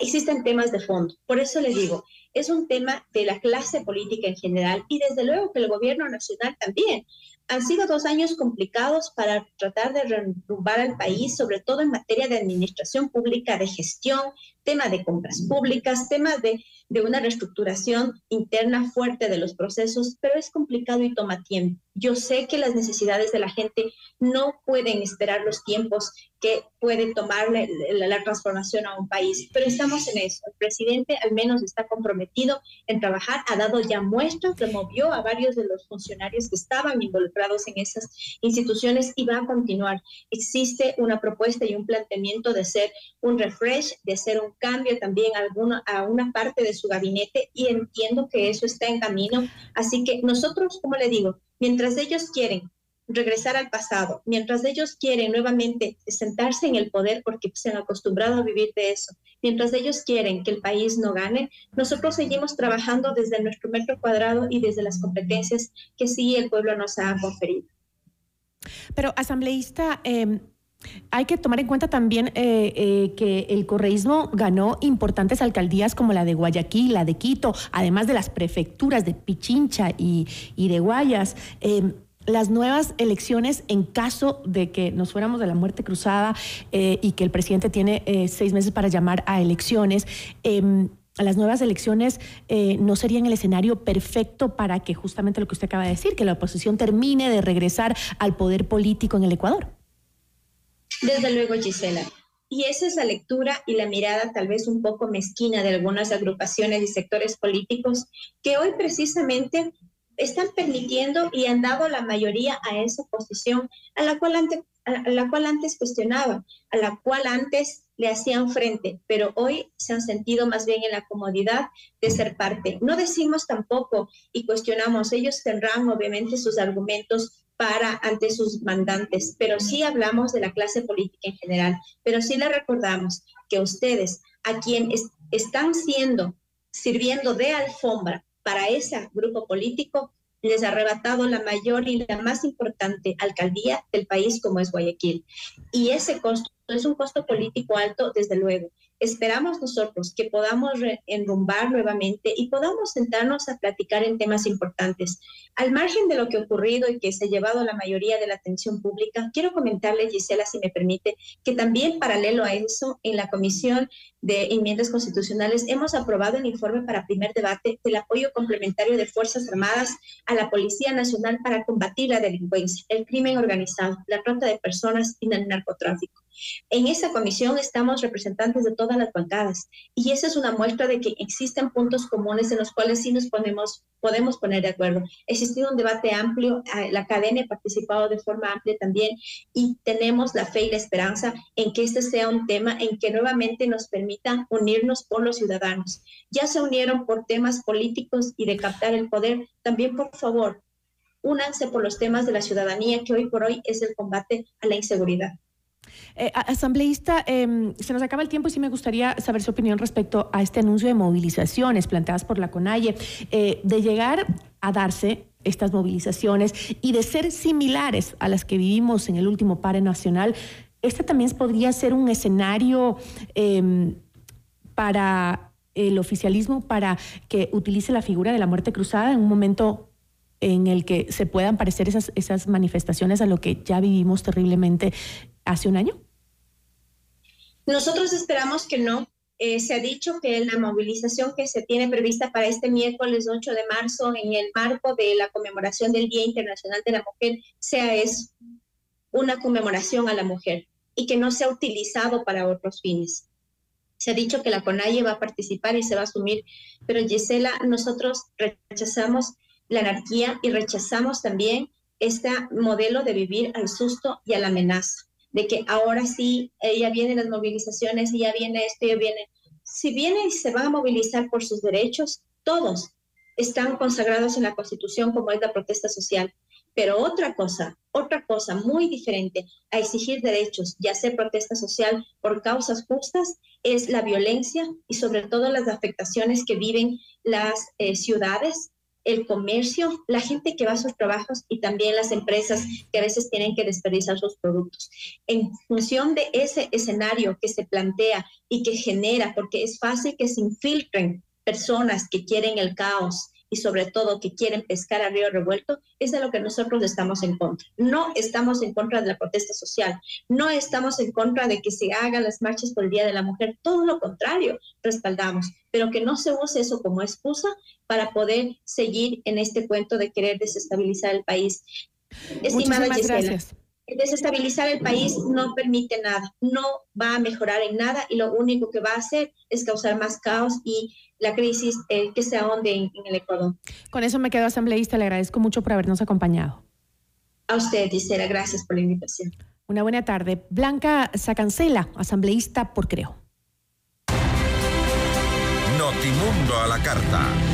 S18: Existen temas de fondo. Por eso le digo, es un tema de la clase política en general y desde luego que el gobierno nacional también. Han sido dos años complicados para tratar de derrumbar al país, sobre todo en materia de administración pública, de gestión, tema de compras públicas, tema de una reestructuración interna fuerte de los procesos, pero es complicado y toma tiempo. Yo sé que las necesidades de la gente no pueden esperar los tiempos que puede tomar la, transformación a un país, pero estamos en eso. El presidente al menos está comprometido en trabajar, ha dado ya muestras, removió a varios de los funcionarios que estaban involucrados en esas instituciones y va a continuar. Existe una propuesta y un planteamiento de ser un refresh, de ser un cambio también alguna, a una parte de su gabinete y entiendo que eso está en camino. Así que nosotros, como le digo, mientras ellos quieren regresar al pasado, mientras ellos quieren nuevamente sentarse en el poder porque se han acostumbrado a vivir de eso, mientras ellos quieren que el país no gane, nosotros seguimos trabajando desde nuestro metro cuadrado y desde las competencias que sí el pueblo nos ha conferido.
S4: Pero, asambleísta, eh, hay que tomar en cuenta también eh, eh, que el correísmo ganó importantes alcaldías como la de Guayaquil, la de Quito, además de las prefecturas de Pichincha y, de Guayas. Eh, las nuevas elecciones, en caso de que nos fuéramos de la muerte cruzada eh, y que el presidente tiene eh, seis meses para llamar a elecciones, em, las nuevas elecciones eh, no serían el escenario perfecto para que justamente lo que usted acaba de decir, que la oposición termine de regresar al poder político en el Ecuador.
S18: Desde luego, Gisela. Y esa es la lectura y la mirada tal vez un poco mezquina de algunas agrupaciones y sectores políticos que hoy precisamente están permitiendo y han dado la mayoría a esa posición a la cual antes, a la cual antes cuestionaban, a la cual antes le hacían frente, pero hoy se han sentido más bien en la comodidad de ser parte. No decimos tampoco y cuestionamos, ellos tendrán obviamente sus argumentos para ante sus mandantes, pero sí hablamos de la clase política en general, pero sí le recordamos que ustedes, a quienes están siendo, sirviendo de alfombra para ese grupo político, les ha arrebatado la mayor y la más importante alcaldía del país como es Guayaquil. Y ese costo es un costo político alto, desde luego, esperamos nosotros que podamos enrumbar nuevamente y podamos sentarnos a platicar en temas importantes. Al margen de lo que ha ocurrido y que se ha llevado la mayoría de la atención pública, quiero comentarle, Gisela, si me permite, que también paralelo a eso, en la Comisión de Enmiendas Constitucionales hemos aprobado el informe para primer debate del apoyo complementario de Fuerzas Armadas a la Policía Nacional para combatir la delincuencia, el crimen organizado, la trata de personas y el narcotráfico. En esa comisión estamos representantes de todas las bancadas y esa es una muestra de que existen puntos comunes en los cuales sí nos ponemos, podemos poner de acuerdo. Existido un debate amplio, la academia ha participado de forma amplia también y tenemos la fe y la esperanza en que este sea un tema en que nuevamente nos permita unirnos por los ciudadanos. Ya se unieron por temas políticos y de captar el poder. También, por favor, únanse por los temas de la ciudadanía que hoy por hoy es el combate a la inseguridad.
S4: Eh, asambleísta, eh, se nos acaba el tiempo y sí me gustaría saber su opinión respecto a este anuncio de movilizaciones planteadas por la CONAIE, eh, de llegar a darse estas movilizaciones y de ser similares a las que vivimos en el último pare nacional. Este también podría ser un escenario em, para el oficialismo para que utilice la figura de la muerte cruzada en un momento en el que se puedan parecer esas, esas manifestaciones a lo que ya vivimos terriblemente hace un año?
S18: Nosotros esperamos que no. Eh, se ha dicho que la movilización que se tiene prevista para este miércoles 8 de marzo en el marco de la conmemoración del Día Internacional de la Mujer sea una conmemoración a la mujer y que no sea utilizado para otros fines. Se ha dicho que la CONAIE va a participar y se va a asumir, pero Gisela, nosotros rechazamos la anarquía y rechazamos también este modelo de vivir al susto y a la amenaza de que ahora sí, ya vienen las movilizaciones, ya viene esto, ya viene. Si vienen y se van a movilizar por sus derechos, todos están consagrados en la Constitución como es la protesta social. Pero otra cosa, otra cosa muy diferente a exigir derechos y hacer protesta social por causas justas es la violencia y sobre todo las afectaciones que viven las eh, ciudades, el comercio, la gente que va a sus trabajos y también las empresas que a veces tienen que desperdiciar sus productos. En función de ese escenario que se plantea y que genera, porque es fácil que se infiltren personas que quieren el caos, y sobre todo que quieren pescar a río revuelto, es de lo que nosotros estamos en contra. No estamos en contra de la protesta social, no estamos en contra de que se hagan las marchas por el Día de la Mujer, todo lo contrario, respaldamos, pero que no se use eso como excusa para poder seguir en este cuento de querer desestabilizar el país. Estimada Gisela, desestabilizar el país no permite nada, no va a mejorar en nada y lo único que va a hacer es causar más caos y la crisis eh, que se ahonde en, el Ecuador.
S4: Con eso me quedo asambleísta, le agradezco mucho por habernos acompañado.
S18: A usted, Gisela, gracias por la invitación.
S4: Una buena tarde. Blanca Sacancela, asambleísta por Creo.
S1: Notimundo a la carta.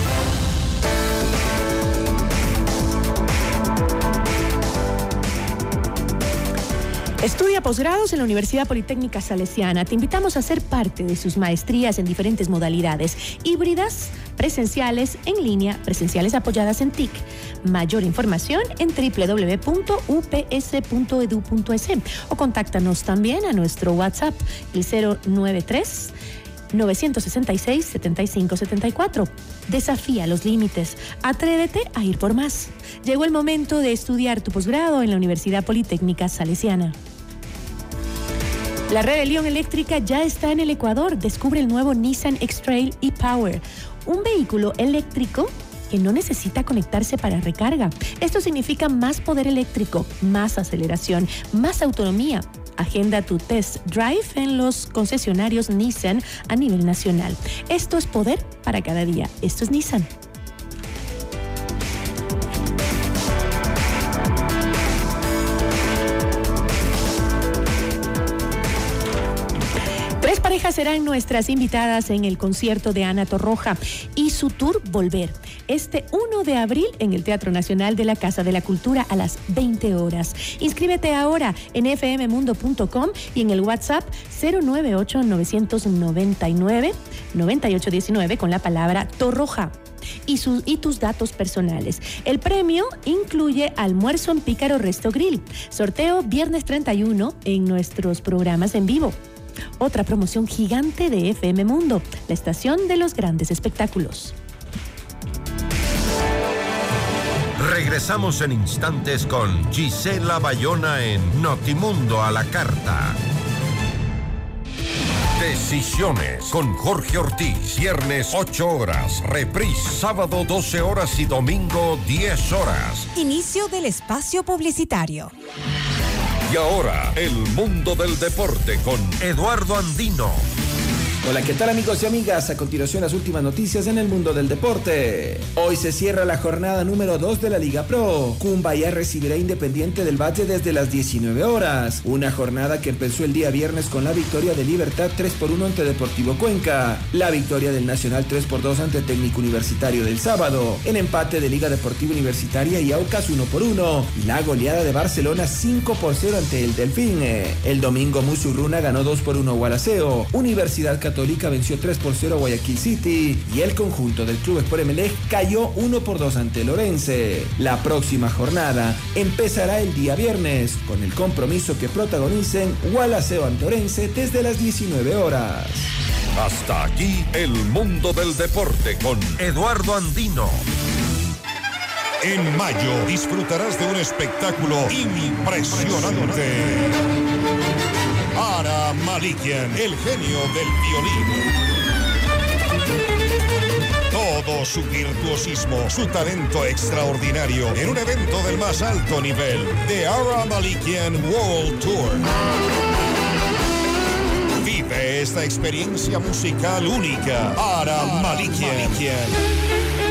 S4: Estudia posgrados en la Universidad Politécnica Salesiana. Te invitamos a ser parte de sus maestrías en diferentes modalidades, híbridas, presenciales, en línea, presenciales apoyadas en TIC. Mayor información en www.ups.edu.es o contáctanos también a nuestro WhatsApp, el 093 966 7574. Desafía los límites. Atrévete a ir por más. Llegó el momento de estudiar tu posgrado en la Universidad Politécnica Salesiana. La rebelión eléctrica ya está en el Ecuador. Descubre el nuevo Nissan X-Trail e-Power, un vehículo eléctrico que no necesita conectarse para recarga. Esto significa más poder eléctrico, más aceleración, más autonomía. Agenda tu test drive en los concesionarios Nissan a nivel nacional. Esto es poder para cada día. Esto es Nissan. Parejas serán nuestras invitadas en el concierto de Ana Torroja y su tour Volver. Este 1 de abril en el Teatro Nacional de la Casa de la Cultura a las 20 horas. Inscríbete ahora en fmmundo.com y en el WhatsApp 098-999-9819 con la palabra Torroja. Y, y, tus datos personales. El premio incluye almuerzo en Pícaro Resto Grill. Sorteo viernes 31 en nuestros programas en vivo. Otra promoción gigante de FM Mundo, la estación de los grandes espectáculos.
S1: Regresamos en instantes con Gisela Bayona en Notimundo a la Carta. Decisiones con Jorge Ortiz. Viernes 8 horas. Reprise sábado 12 horas y domingo 10 horas.
S15: Inicio del espacio publicitario.
S1: Y ahora, el mundo del deporte con Eduardo Andino.
S19: Hola, ¿qué tal amigos y amigas? A continuación las últimas noticias en el mundo del deporte. Hoy se cierra la jornada número 2 de la Liga Pro. Cumbaya recibirá Independiente del Valle desde las 19 horas. Una jornada que empezó el día viernes con la victoria de Libertad 3 por 1 ante Deportivo Cuenca. La victoria del Nacional 3 por 2 ante Técnico Universitario del sábado. El empate de Liga Deportiva Universitaria y Aucas 1 por 1. Y la goleada de Barcelona 5 por 0 ante el Delfín. El domingo Musurruna ganó 2 por 1 a Gualaceo. Universidad Católica venció 3 por 0 a Guayaquil City y el conjunto del Club Sport Emelec cayó 1 por 2 ante Lorense. La próxima jornada empezará el día viernes con el compromiso que protagonicen Gualaceo ante Orense desde las 19 horas.
S1: Hasta aquí el mundo del deporte con Eduardo Andino.
S11: En mayo disfrutarás de un espectáculo impresionante. Ara Malikian, el genio del violín. Todo su virtuosismo, su talento extraordinario en un evento del más alto nivel, The Ara Malikian World Tour. Vive esta experiencia musical única, Ara Malikian.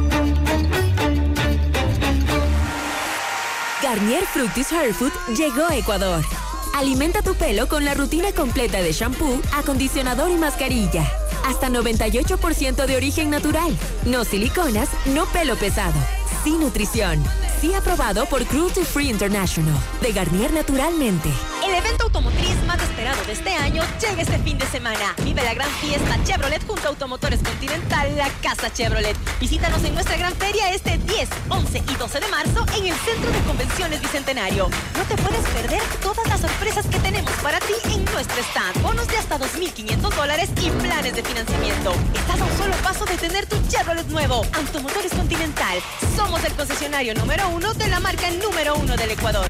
S20: Garnier Fructis Hair Food llegó a Ecuador. Alimenta tu pelo con la rutina completa de shampoo, acondicionador y mascarilla. Hasta 98% de origen natural. No siliconas, no pelo pesado. Sin nutrición. Sí aprobado por Cruelty Free International. De Garnier Naturalmente.
S21: El evento automotriz más esperado de este año llega este fin de semana. Vive la gran fiesta Chevrolet junto a Automotores Continental, la Casa Chevrolet. Visítanos en nuestra gran feria este 10, 11 y 12 de marzo en el Centro de Convenciones Bicentenario. No te puedes perder todas las sorpresas que tenemos para ti en nuestro stand. Bonos de hasta 2.500 dólares y planes de financiamiento. Estás a un solo paso de tener tu Chevrolet nuevo. Automotores Continental. Somos el concesionario número uno de la marca número uno del Ecuador.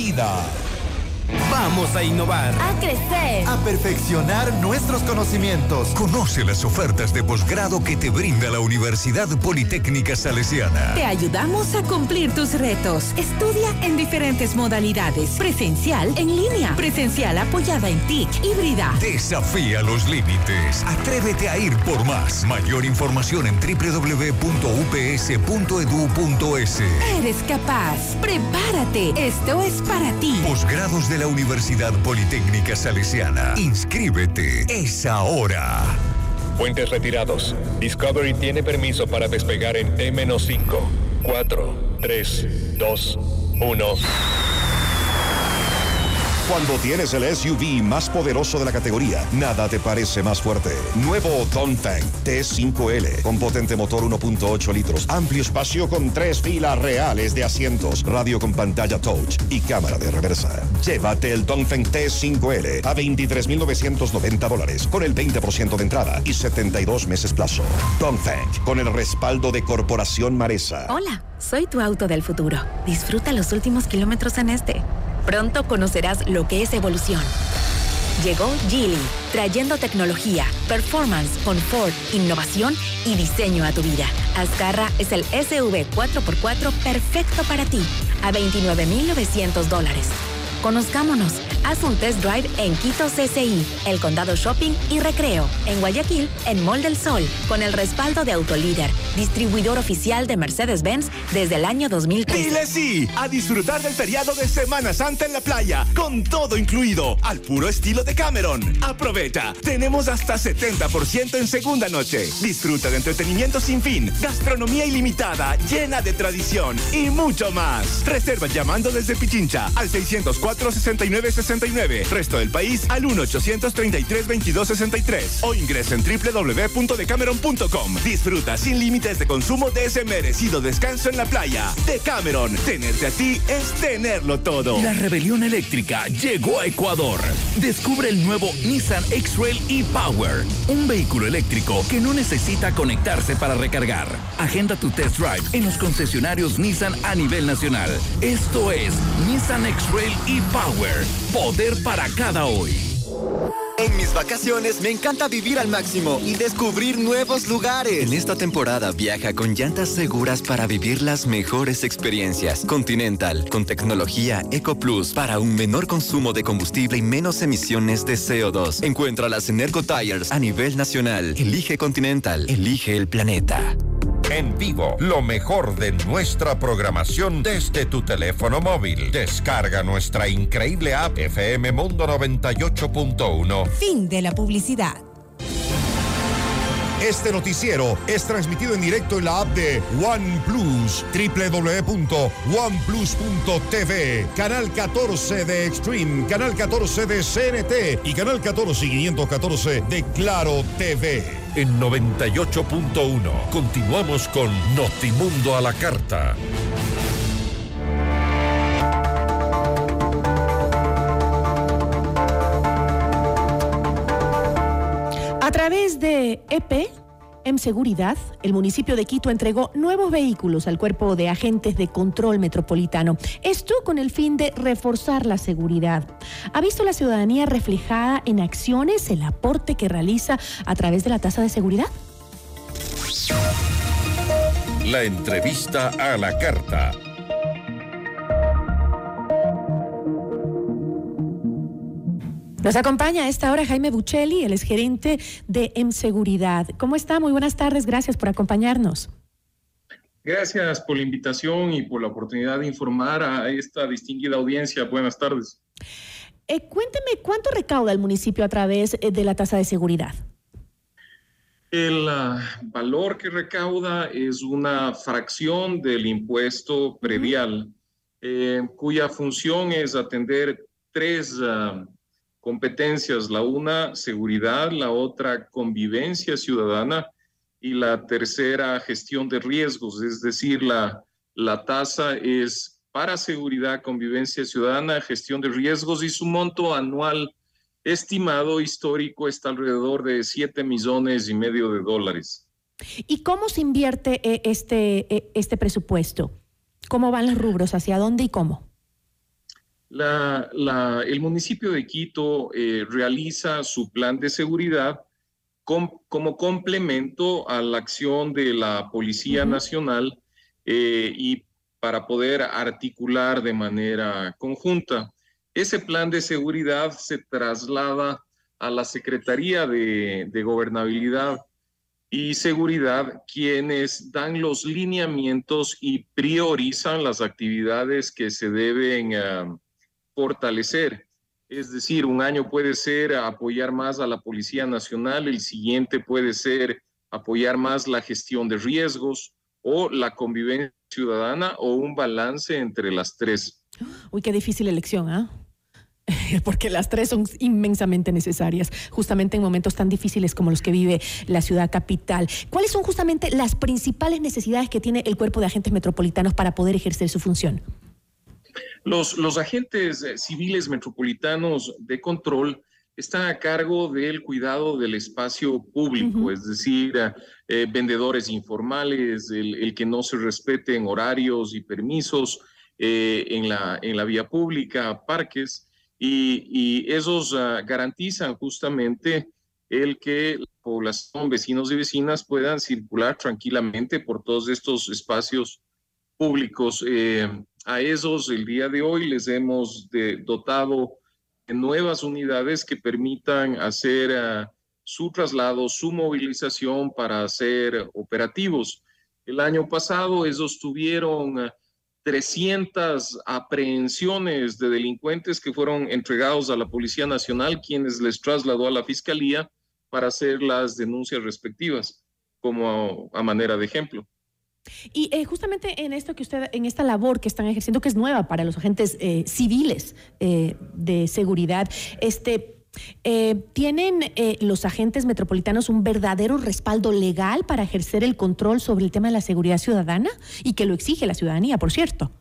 S11: vida.
S14: Vamos a innovar.
S15: A crecer.
S14: A perfeccionar nuestros conocimientos.
S16: Conoce las ofertas de posgrado que te brinda la Universidad Politécnica Salesiana.
S15: Te ayudamos a cumplir tus retos. Estudia en diferentes modalidades. Presencial, en línea. Presencial apoyada en TIC, híbrida.
S16: Desafía los límites. Atrévete a ir por más. Mayor información en www.ups.edu.es.
S15: Eres capaz. Prepárate. Esto es para ti.
S16: Posgrados de la Universidad Politécnica Salesiana. Inscríbete. Es ahora.
S22: Puentes retirados. Discovery tiene permiso para despegar en T-5, 4, 3, 2, 1.
S11: Cuando tienes el SUV más poderoso de la categoría, nada te parece más fuerte. Nuevo Dongfeng T5L con potente motor 1.8 litros, amplio espacio con tres filas reales de asientos, radio con pantalla touch y cámara de reversa. Llévate el Dongfeng T5L a 23.990 dólares con el 20% de entrada y 72 meses plazo. Dongfeng con el respaldo de Corporación Maresa.
S20: Hola, soy tu auto del futuro. Disfruta los últimos kilómetros en este. Pronto conocerás lo que es evolución. Llegó Geely, trayendo tecnología, performance, confort, innovación y diseño a tu vida. Azcarra es el SUV 4x4 perfecto para ti, a 29.900 dólares. Conozcámonos. Haz un test drive en Quito CCI, El Condado Shopping y Recreo. En Guayaquil, en Mall del Sol, con el respaldo de Autolíder, distribuidor oficial de Mercedes-Benz desde el año 2013.
S23: Dile sí a disfrutar del feriado de Semana Santa en la playa, con todo incluido, al puro estilo de Cameron. Aprovecha, tenemos hasta 70% en segunda noche. Disfruta de entretenimiento sin fin, gastronomía ilimitada, llena de tradición y mucho más. Reserva llamando desde Pichincha al 604-6969. Resto del país al 1-833-2263 o ingresa en www.decameron.com. Disfruta sin límites de consumo de ese merecido descanso en la playa. De Cameron, tenerte a ti es tenerlo todo.
S2: La rebelión eléctrica llegó a Ecuador. Descubre el nuevo Nissan X-Trail e-Power, un vehículo eléctrico que no necesita conectarse para recargar. Agenda tu test drive en los concesionarios Nissan a nivel nacional. Esto es Nissan E-Power, poder para cada hoy.
S24: En mis vacaciones me encanta vivir al máximo y descubrir nuevos lugares. En esta temporada viaja con llantas seguras para vivir las mejores experiencias. Continental, con tecnología Eco Plus para un menor consumo de combustible y menos emisiones de CO2. Encuéntralas en Ergo Tires a nivel nacional. Elige Continental, elige el planeta.
S1: En vivo, lo mejor de nuestra programación desde tu teléfono móvil. Descarga nuestra increíble app FM Mundo 98.1.
S25: Fin de la publicidad.
S11: Este noticiero es transmitido en directo en la app de OnePlus, www.oneplus.tv, canal 14 de Extreme, canal 14 de CNT y canal 14 y 514 de Claro TV.
S1: En 98.1 continuamos con Notimundo a la carta.
S4: A través de EP, en seguridad, el municipio de Quito entregó nuevos vehículos al cuerpo de agentes de control metropolitano. Esto con el fin de reforzar la seguridad. ¿Ha visto la ciudadanía reflejada en acciones el aporte que realiza a través de la tasa de seguridad?
S1: La entrevista a la carta.
S4: Nos acompaña a esta hora Jaime Buccelli, el gerente de Seguridad. ¿Cómo está? Muy buenas tardes, gracias por acompañarnos.
S26: Gracias por la invitación y por la oportunidad de informar a esta distinguida audiencia. Buenas tardes.
S4: Eh, cuénteme, ¿cuánto recauda el municipio a través eh, de la tasa de seguridad?
S26: El uh, valor que recauda es una fracción del impuesto predial, eh, cuya función es atender tres uh, competencias, la una seguridad, la otra convivencia ciudadana y la tercera gestión de riesgos, es decir, la, la tasa es para seguridad, convivencia ciudadana, gestión de riesgos y su monto anual estimado histórico está alrededor de 7 millones y medio de dólares.
S4: ¿Y cómo se invierte eh, este, eh, este presupuesto? ¿Cómo van los rubros? ¿Hacia dónde y cómo?
S26: La, la, el municipio de Quito eh, realiza su plan de seguridad com, como complemento a la acción de la Policía uh -huh. Nacional eh, y para poder articular de manera conjunta. Ese plan de seguridad se traslada a la Secretaría de, de Gobernabilidad y Seguridad, quienes dan los lineamientos y priorizan las actividades que se deben uh, fortalecer. Es decir, un año puede ser apoyar más a la Policía Nacional, el siguiente puede ser apoyar más la gestión de riesgos o la convivencia ciudadana o un balance entre las tres.
S4: Uy, qué difícil elección, ¿ah? ¿eh? Porque las tres son inmensamente necesarias, justamente en momentos tan difíciles como los que vive la ciudad capital. ¿Cuáles son justamente las principales necesidades que tiene el cuerpo de agentes metropolitanos para poder ejercer su función?
S26: Los, los agentes civiles metropolitanos de control están a cargo del cuidado del espacio público, uh -huh. es decir, eh, vendedores informales, el, el, que no se respeten horarios y permisos eh, en, la, en la vía pública, parques, y, y esos uh, garantizan justamente el que la población, vecinos y vecinas puedan circular tranquilamente por todos estos espacios públicos. Eh, a esos el día de hoy les hemos dotado de nuevas unidades que permitan hacer uh, su traslado, su movilización para ser operativos. El año pasado esos tuvieron uh, 300 aprehensiones de delincuentes que fueron entregados a la Policía Nacional, quienes les trasladó a la Fiscalía para hacer las denuncias respectivas, como a manera de ejemplo.
S4: Y eh, justamente en esto que usted, en esta labor que están ejerciendo, que es nueva para los agentes eh, civiles eh, de seguridad, este, ¿tienen los agentes metropolitanos un verdadero respaldo legal para ejercer el control sobre el tema de la seguridad ciudadana y que lo exige la ciudadanía, por cierto?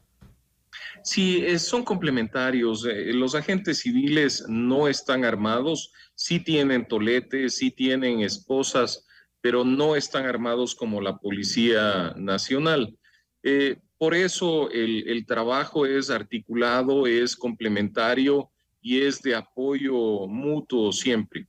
S26: Sí, son complementarios. los agentes civiles no están armados, sí tienen toletes, sí tienen esposas, pero no están armados como la Policía Nacional. Eh, por eso el, el, trabajo es articulado, es complementario y es de apoyo mutuo siempre.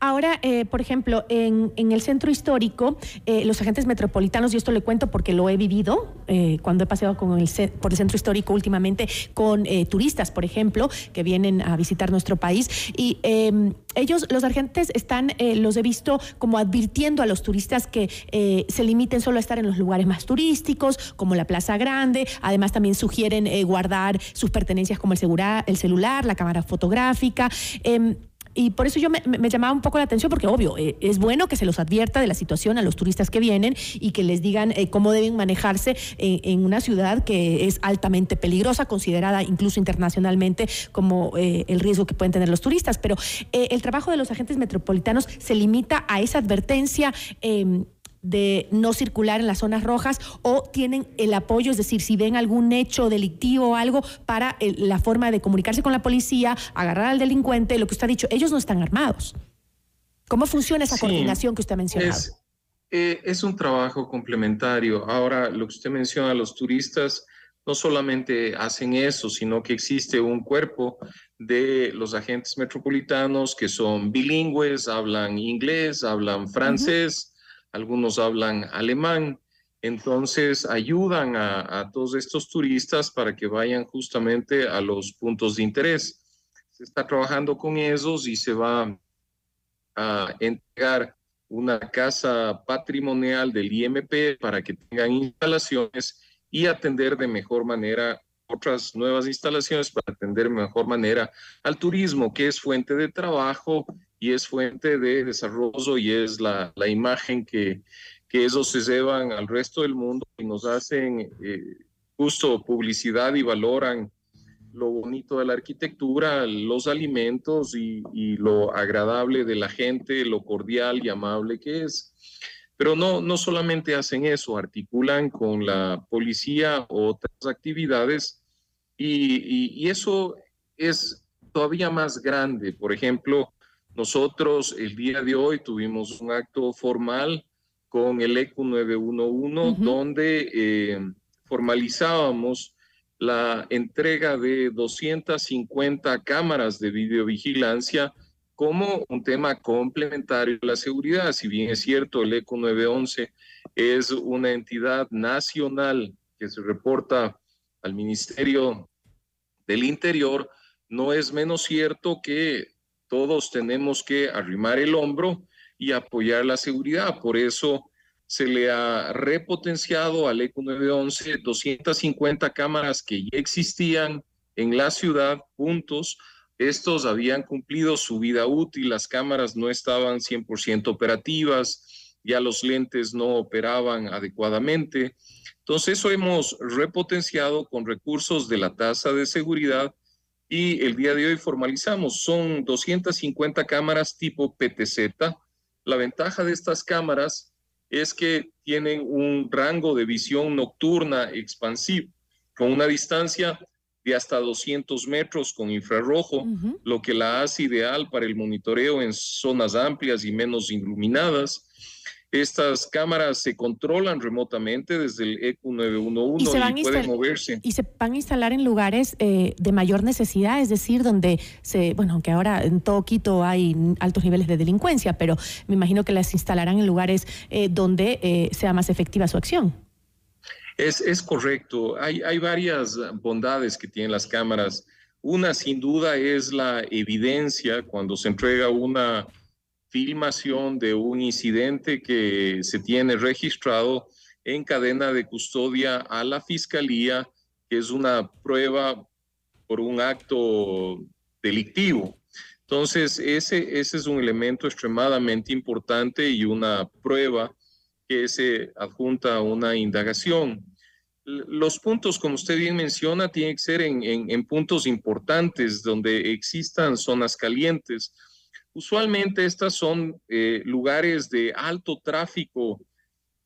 S4: Ahora, eh, por ejemplo, en, el centro histórico, eh, los agentes metropolitanos, y esto le cuento porque lo he vivido eh, cuando he paseado con el, por el centro histórico últimamente con turistas, por ejemplo, que vienen a visitar nuestro país, y em, ellos, los agentes, están, los he visto como advirtiendo a los turistas que se limiten solo a estar en los lugares más turísticos, como la Plaza Grande. Además, también sugieren guardar sus pertenencias como el, segura, el celular, la cámara fotográfica. Y por eso yo me, llamaba un poco la atención, porque obvio, eh, es bueno que se los advierta de la situación a los turistas que vienen y que les digan eh, cómo deben manejarse en, una ciudad que es altamente peligrosa, considerada incluso internacionalmente como eh, el riesgo que pueden tener los turistas. Pero el trabajo de los agentes metropolitanos se limita a esa advertencia em, de no circular en las zonas rojas o tienen el apoyo, es decir, si ven algún hecho delictivo o algo para la forma de comunicarse con la policía, agarrar al delincuente, lo que usted ha dicho, ellos no están armados. ¿Cómo funciona esa coordinación que usted ha mencionado?
S26: Es, eh, es un trabajo complementario. Ahora, lo que usted menciona, los turistas no solamente hacen eso, sino que existe un cuerpo de los agentes metropolitanos que son bilingües, hablan inglés, hablan francés algunos hablan alemán, entonces ayudan a, todos estos turistas para que vayan justamente a los puntos de interés. Se está trabajando con esos y se va a entregar una casa patrimonial del IMP para que tengan instalaciones y atender de mejor manera otras nuevas instalaciones para atender de mejor manera al turismo, que es fuente de trabajo y es fuente de desarrollo y es la, la imagen que, que esos se llevan al resto del mundo y nos hacen eh, justo publicidad y valoran lo bonito de la arquitectura, los alimentos y, lo agradable de la gente, lo cordial y amable que es. Pero no, no solamente hacen eso, articulan con la policía otras actividades y, y eso es todavía más grande. Por ejemplo, nosotros el día de hoy tuvimos un acto formal con el ECU 911 donde eh, formalizábamos la entrega de 250 cámaras de videovigilancia como un tema complementario de la seguridad. Si bien es cierto, el ECO 911 es una entidad nacional que se reporta al Ministerio del Interior, no es menos cierto que todos tenemos que arrimar el hombro y apoyar la seguridad. Por eso se le ha repotenciado al ECO 911 250 cámaras que ya existían en la ciudad, puntos. Estos habían cumplido su vida útil, las cámaras no estaban 100% operativas, ya los lentes no operaban adecuadamente. Entonces, eso hemos repotenciado con recursos de la tasa de seguridad y el día de hoy formalizamos. Son 250 cámaras tipo PTZ. La ventaja de estas cámaras es que tienen un rango de visión nocturna expansivo con una distancia de hasta 200 metros con infrarrojo, lo que la hace ideal para el monitoreo en zonas amplias y menos iluminadas. Estas cámaras se controlan remotamente desde el ECU 911 y, pueden moverse.
S4: Y se van a instalar en lugares eh, de mayor necesidad, es decir, donde se, bueno, aunque ahora en todo Quito hay altos niveles de delincuencia, pero me imagino que las instalarán en lugares eh, donde eh, sea más efectiva su acción.
S26: Es, es correcto. Hay, hay varias bondades que tienen las cámaras. Una, sin duda, es la evidencia cuando se entrega una filmación de un incidente que se tiene registrado en cadena de custodia a la fiscalía, que es una prueba por un acto delictivo. Entonces, ese, ese es un elemento extremadamente importante y una prueba que se adjunta a una indagación. Los puntos, como usted bien menciona, tienen que ser en, en puntos importantes donde existan zonas calientes Usualmente estas son eh, lugares de alto tráfico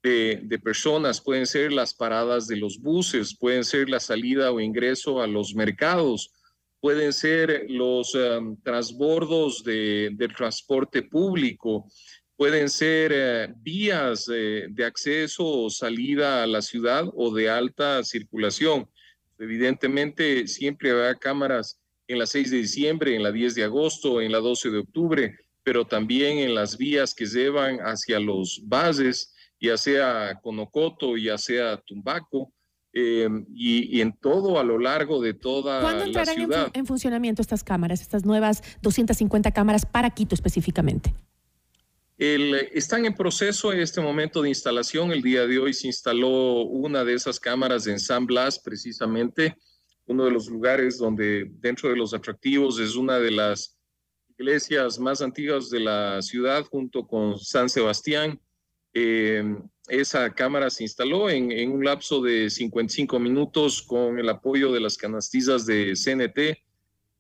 S26: de, personas, pueden ser las paradas de los buses, pueden ser la salida o ingreso a los mercados, pueden ser los um, transbordos de, del transporte público, pueden ser eh, vías eh, de acceso o salida a la ciudad o de alta circulación. Evidentemente, siempre habrá cámaras en la 6 de diciembre, en la 10 de agosto, en la 12 de octubre, pero también en las vías que llevan hacia los bases, ya sea Conocoto, ya sea Tumbaco, em, y, en todo a lo largo de toda
S4: ¿Cuándo entrarán En, en, funcionamiento estas cámaras, estas nuevas 250 cámaras para Quito específicamente?
S26: El, están en proceso en este momento de instalación. El día de hoy se instaló una de esas cámaras en San Blas, precisamente uno de los lugares donde dentro de los atractivos es una de las iglesias más antiguas de la ciudad junto con San Sebastián. Eh, esa cámara se instaló en, un lapso de 55 minutos con el apoyo de las canastizas de CNT.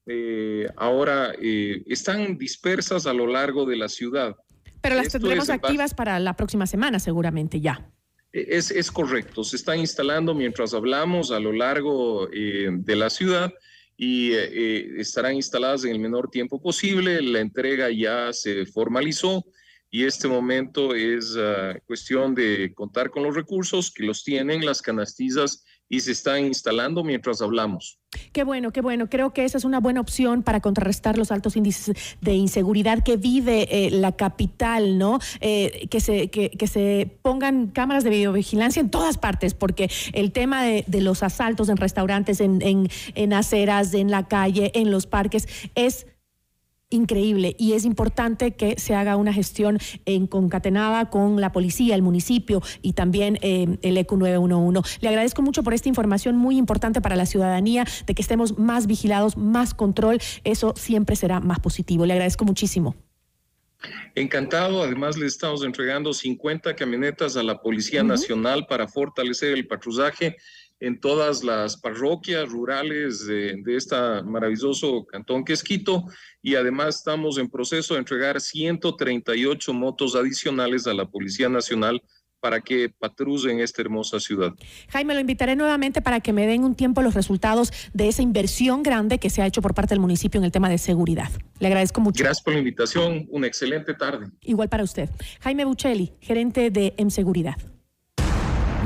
S26: Eh, ahora eh, están dispersas a lo largo de la ciudad.
S4: Pero las tendremos activas para la próxima semana, seguramente ya.
S26: Es, es, correcto, se están instalando mientras hablamos a lo largo de la ciudad y estarán instaladas en el menor tiempo posible. La entrega ya se formalizó y este momento es ah, cuestión de contar con los recursos que los tienen las canastizas y se están instalando mientras hablamos.
S4: Qué bueno, qué bueno. Creo que esa es una buena opción para contrarrestar los altos índices de inseguridad que vive eh, la capital, ¿no? Eh, que, se, que, se pongan cámaras de videovigilancia en todas partes, porque el tema de, los asaltos en restaurantes, en, en, en aceras, en la calle, en los parques, es increíble y es importante que se haga una gestión en concatenada con la policía, el municipio y también eh, el ECU 911. Le agradezco mucho por esta información muy importante para la ciudadanía, de que estemos más vigilados, más control, eso siempre será más positivo. Le agradezco muchísimo.
S26: Encantado, además le estamos entregando 50 camionetas a la Policía Nacional para fortalecer el patrullaje en todas las parroquias rurales de, de este maravilloso cantón que es Quito y además estamos en proceso de entregar 138 motos adicionales a la Policía Nacional para que patrullen esta hermosa ciudad.
S4: Jaime, lo invitaré nuevamente para que me den un tiempo los resultados de esa inversión grande que se ha hecho por parte del municipio en el tema de seguridad. Le agradezco mucho.
S26: Gracias por la invitación. Una excelente tarde.
S4: Igual para usted. Jaime Buccelli, gerente de M Seguridad.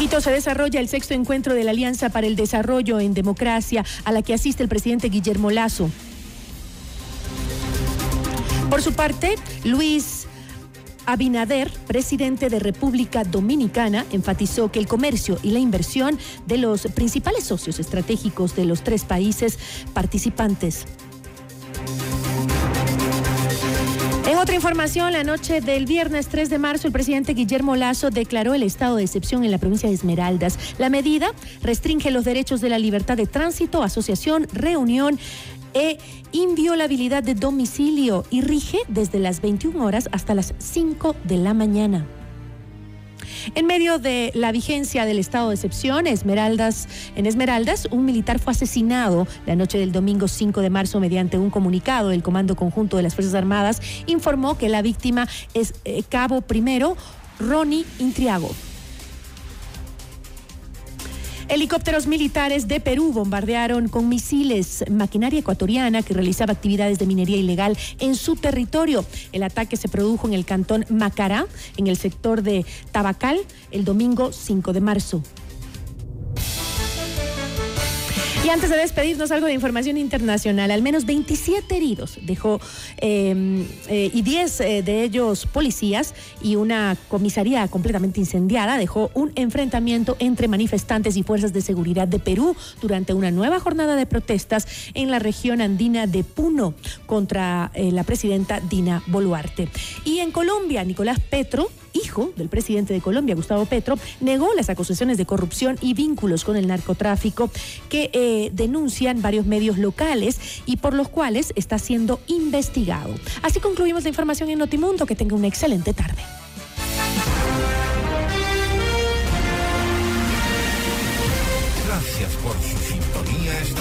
S4: Quito se desarrolla el sexto encuentro de la Alianza para el Desarrollo en Democracia, a la que asiste el presidente Guillermo Lazo. Por su parte, Luis Abinader, presidente de República Dominicana, enfatizó que el comercio y la inversión de los principales socios estratégicos de los tres países participantes otra información, la noche del viernes 3 de marzo, el presidente Guillermo Lazo declaró el estado de excepción en la provincia de Esmeraldas. La medida restringe los derechos de la libertad de tránsito, asociación, reunión e inviolabilidad de domicilio y rige desde las 21 horas hasta las 5 de la mañana. En medio de la vigencia del estado de excepción, Esmeraldas, en Esmeraldas, un militar fue asesinado la noche del domingo 5 de marzo mediante un comunicado. El Comando Conjunto de las Fuerzas Armadas informó que la víctima es eh, cabo primero Ronnie Intriago. Helicópteros militares de Perú bombardearon con misiles maquinaria ecuatoriana que realizaba actividades de minería ilegal en su territorio. El ataque se produjo en el cantón Macará, en el sector de Tabacal, el domingo 5 de marzo. Antes de despedirnos, algo de información internacional. Al menos 27 heridos dejó em, eh, y 10 eh, de ellos policías y una comisaría completamente incendiada dejó un enfrentamiento entre manifestantes y fuerzas de seguridad de Perú durante una nueva jornada de protestas en la región andina de Puno contra eh, la presidenta Dina Boluarte. Y en Colombia, Nicolás Petro hijo del presidente de Colombia, Gustavo Petro, negó las acusaciones de corrupción y vínculos con el narcotráfico que eh, denuncian varios medios locales y por los cuales está siendo investigado. Así concluimos la información en Notimundo. Que tenga una excelente tarde.
S1: Gracias por su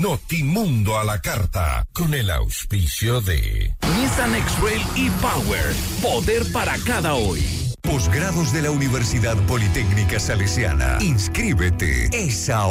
S1: Notimundo a la carta, con el auspicio de
S2: Nissan X-Rail e-Power. Poder para cada hoy.
S16: Posgrados de la Universidad Politécnica Salesiana. Inscríbete. Es ahora.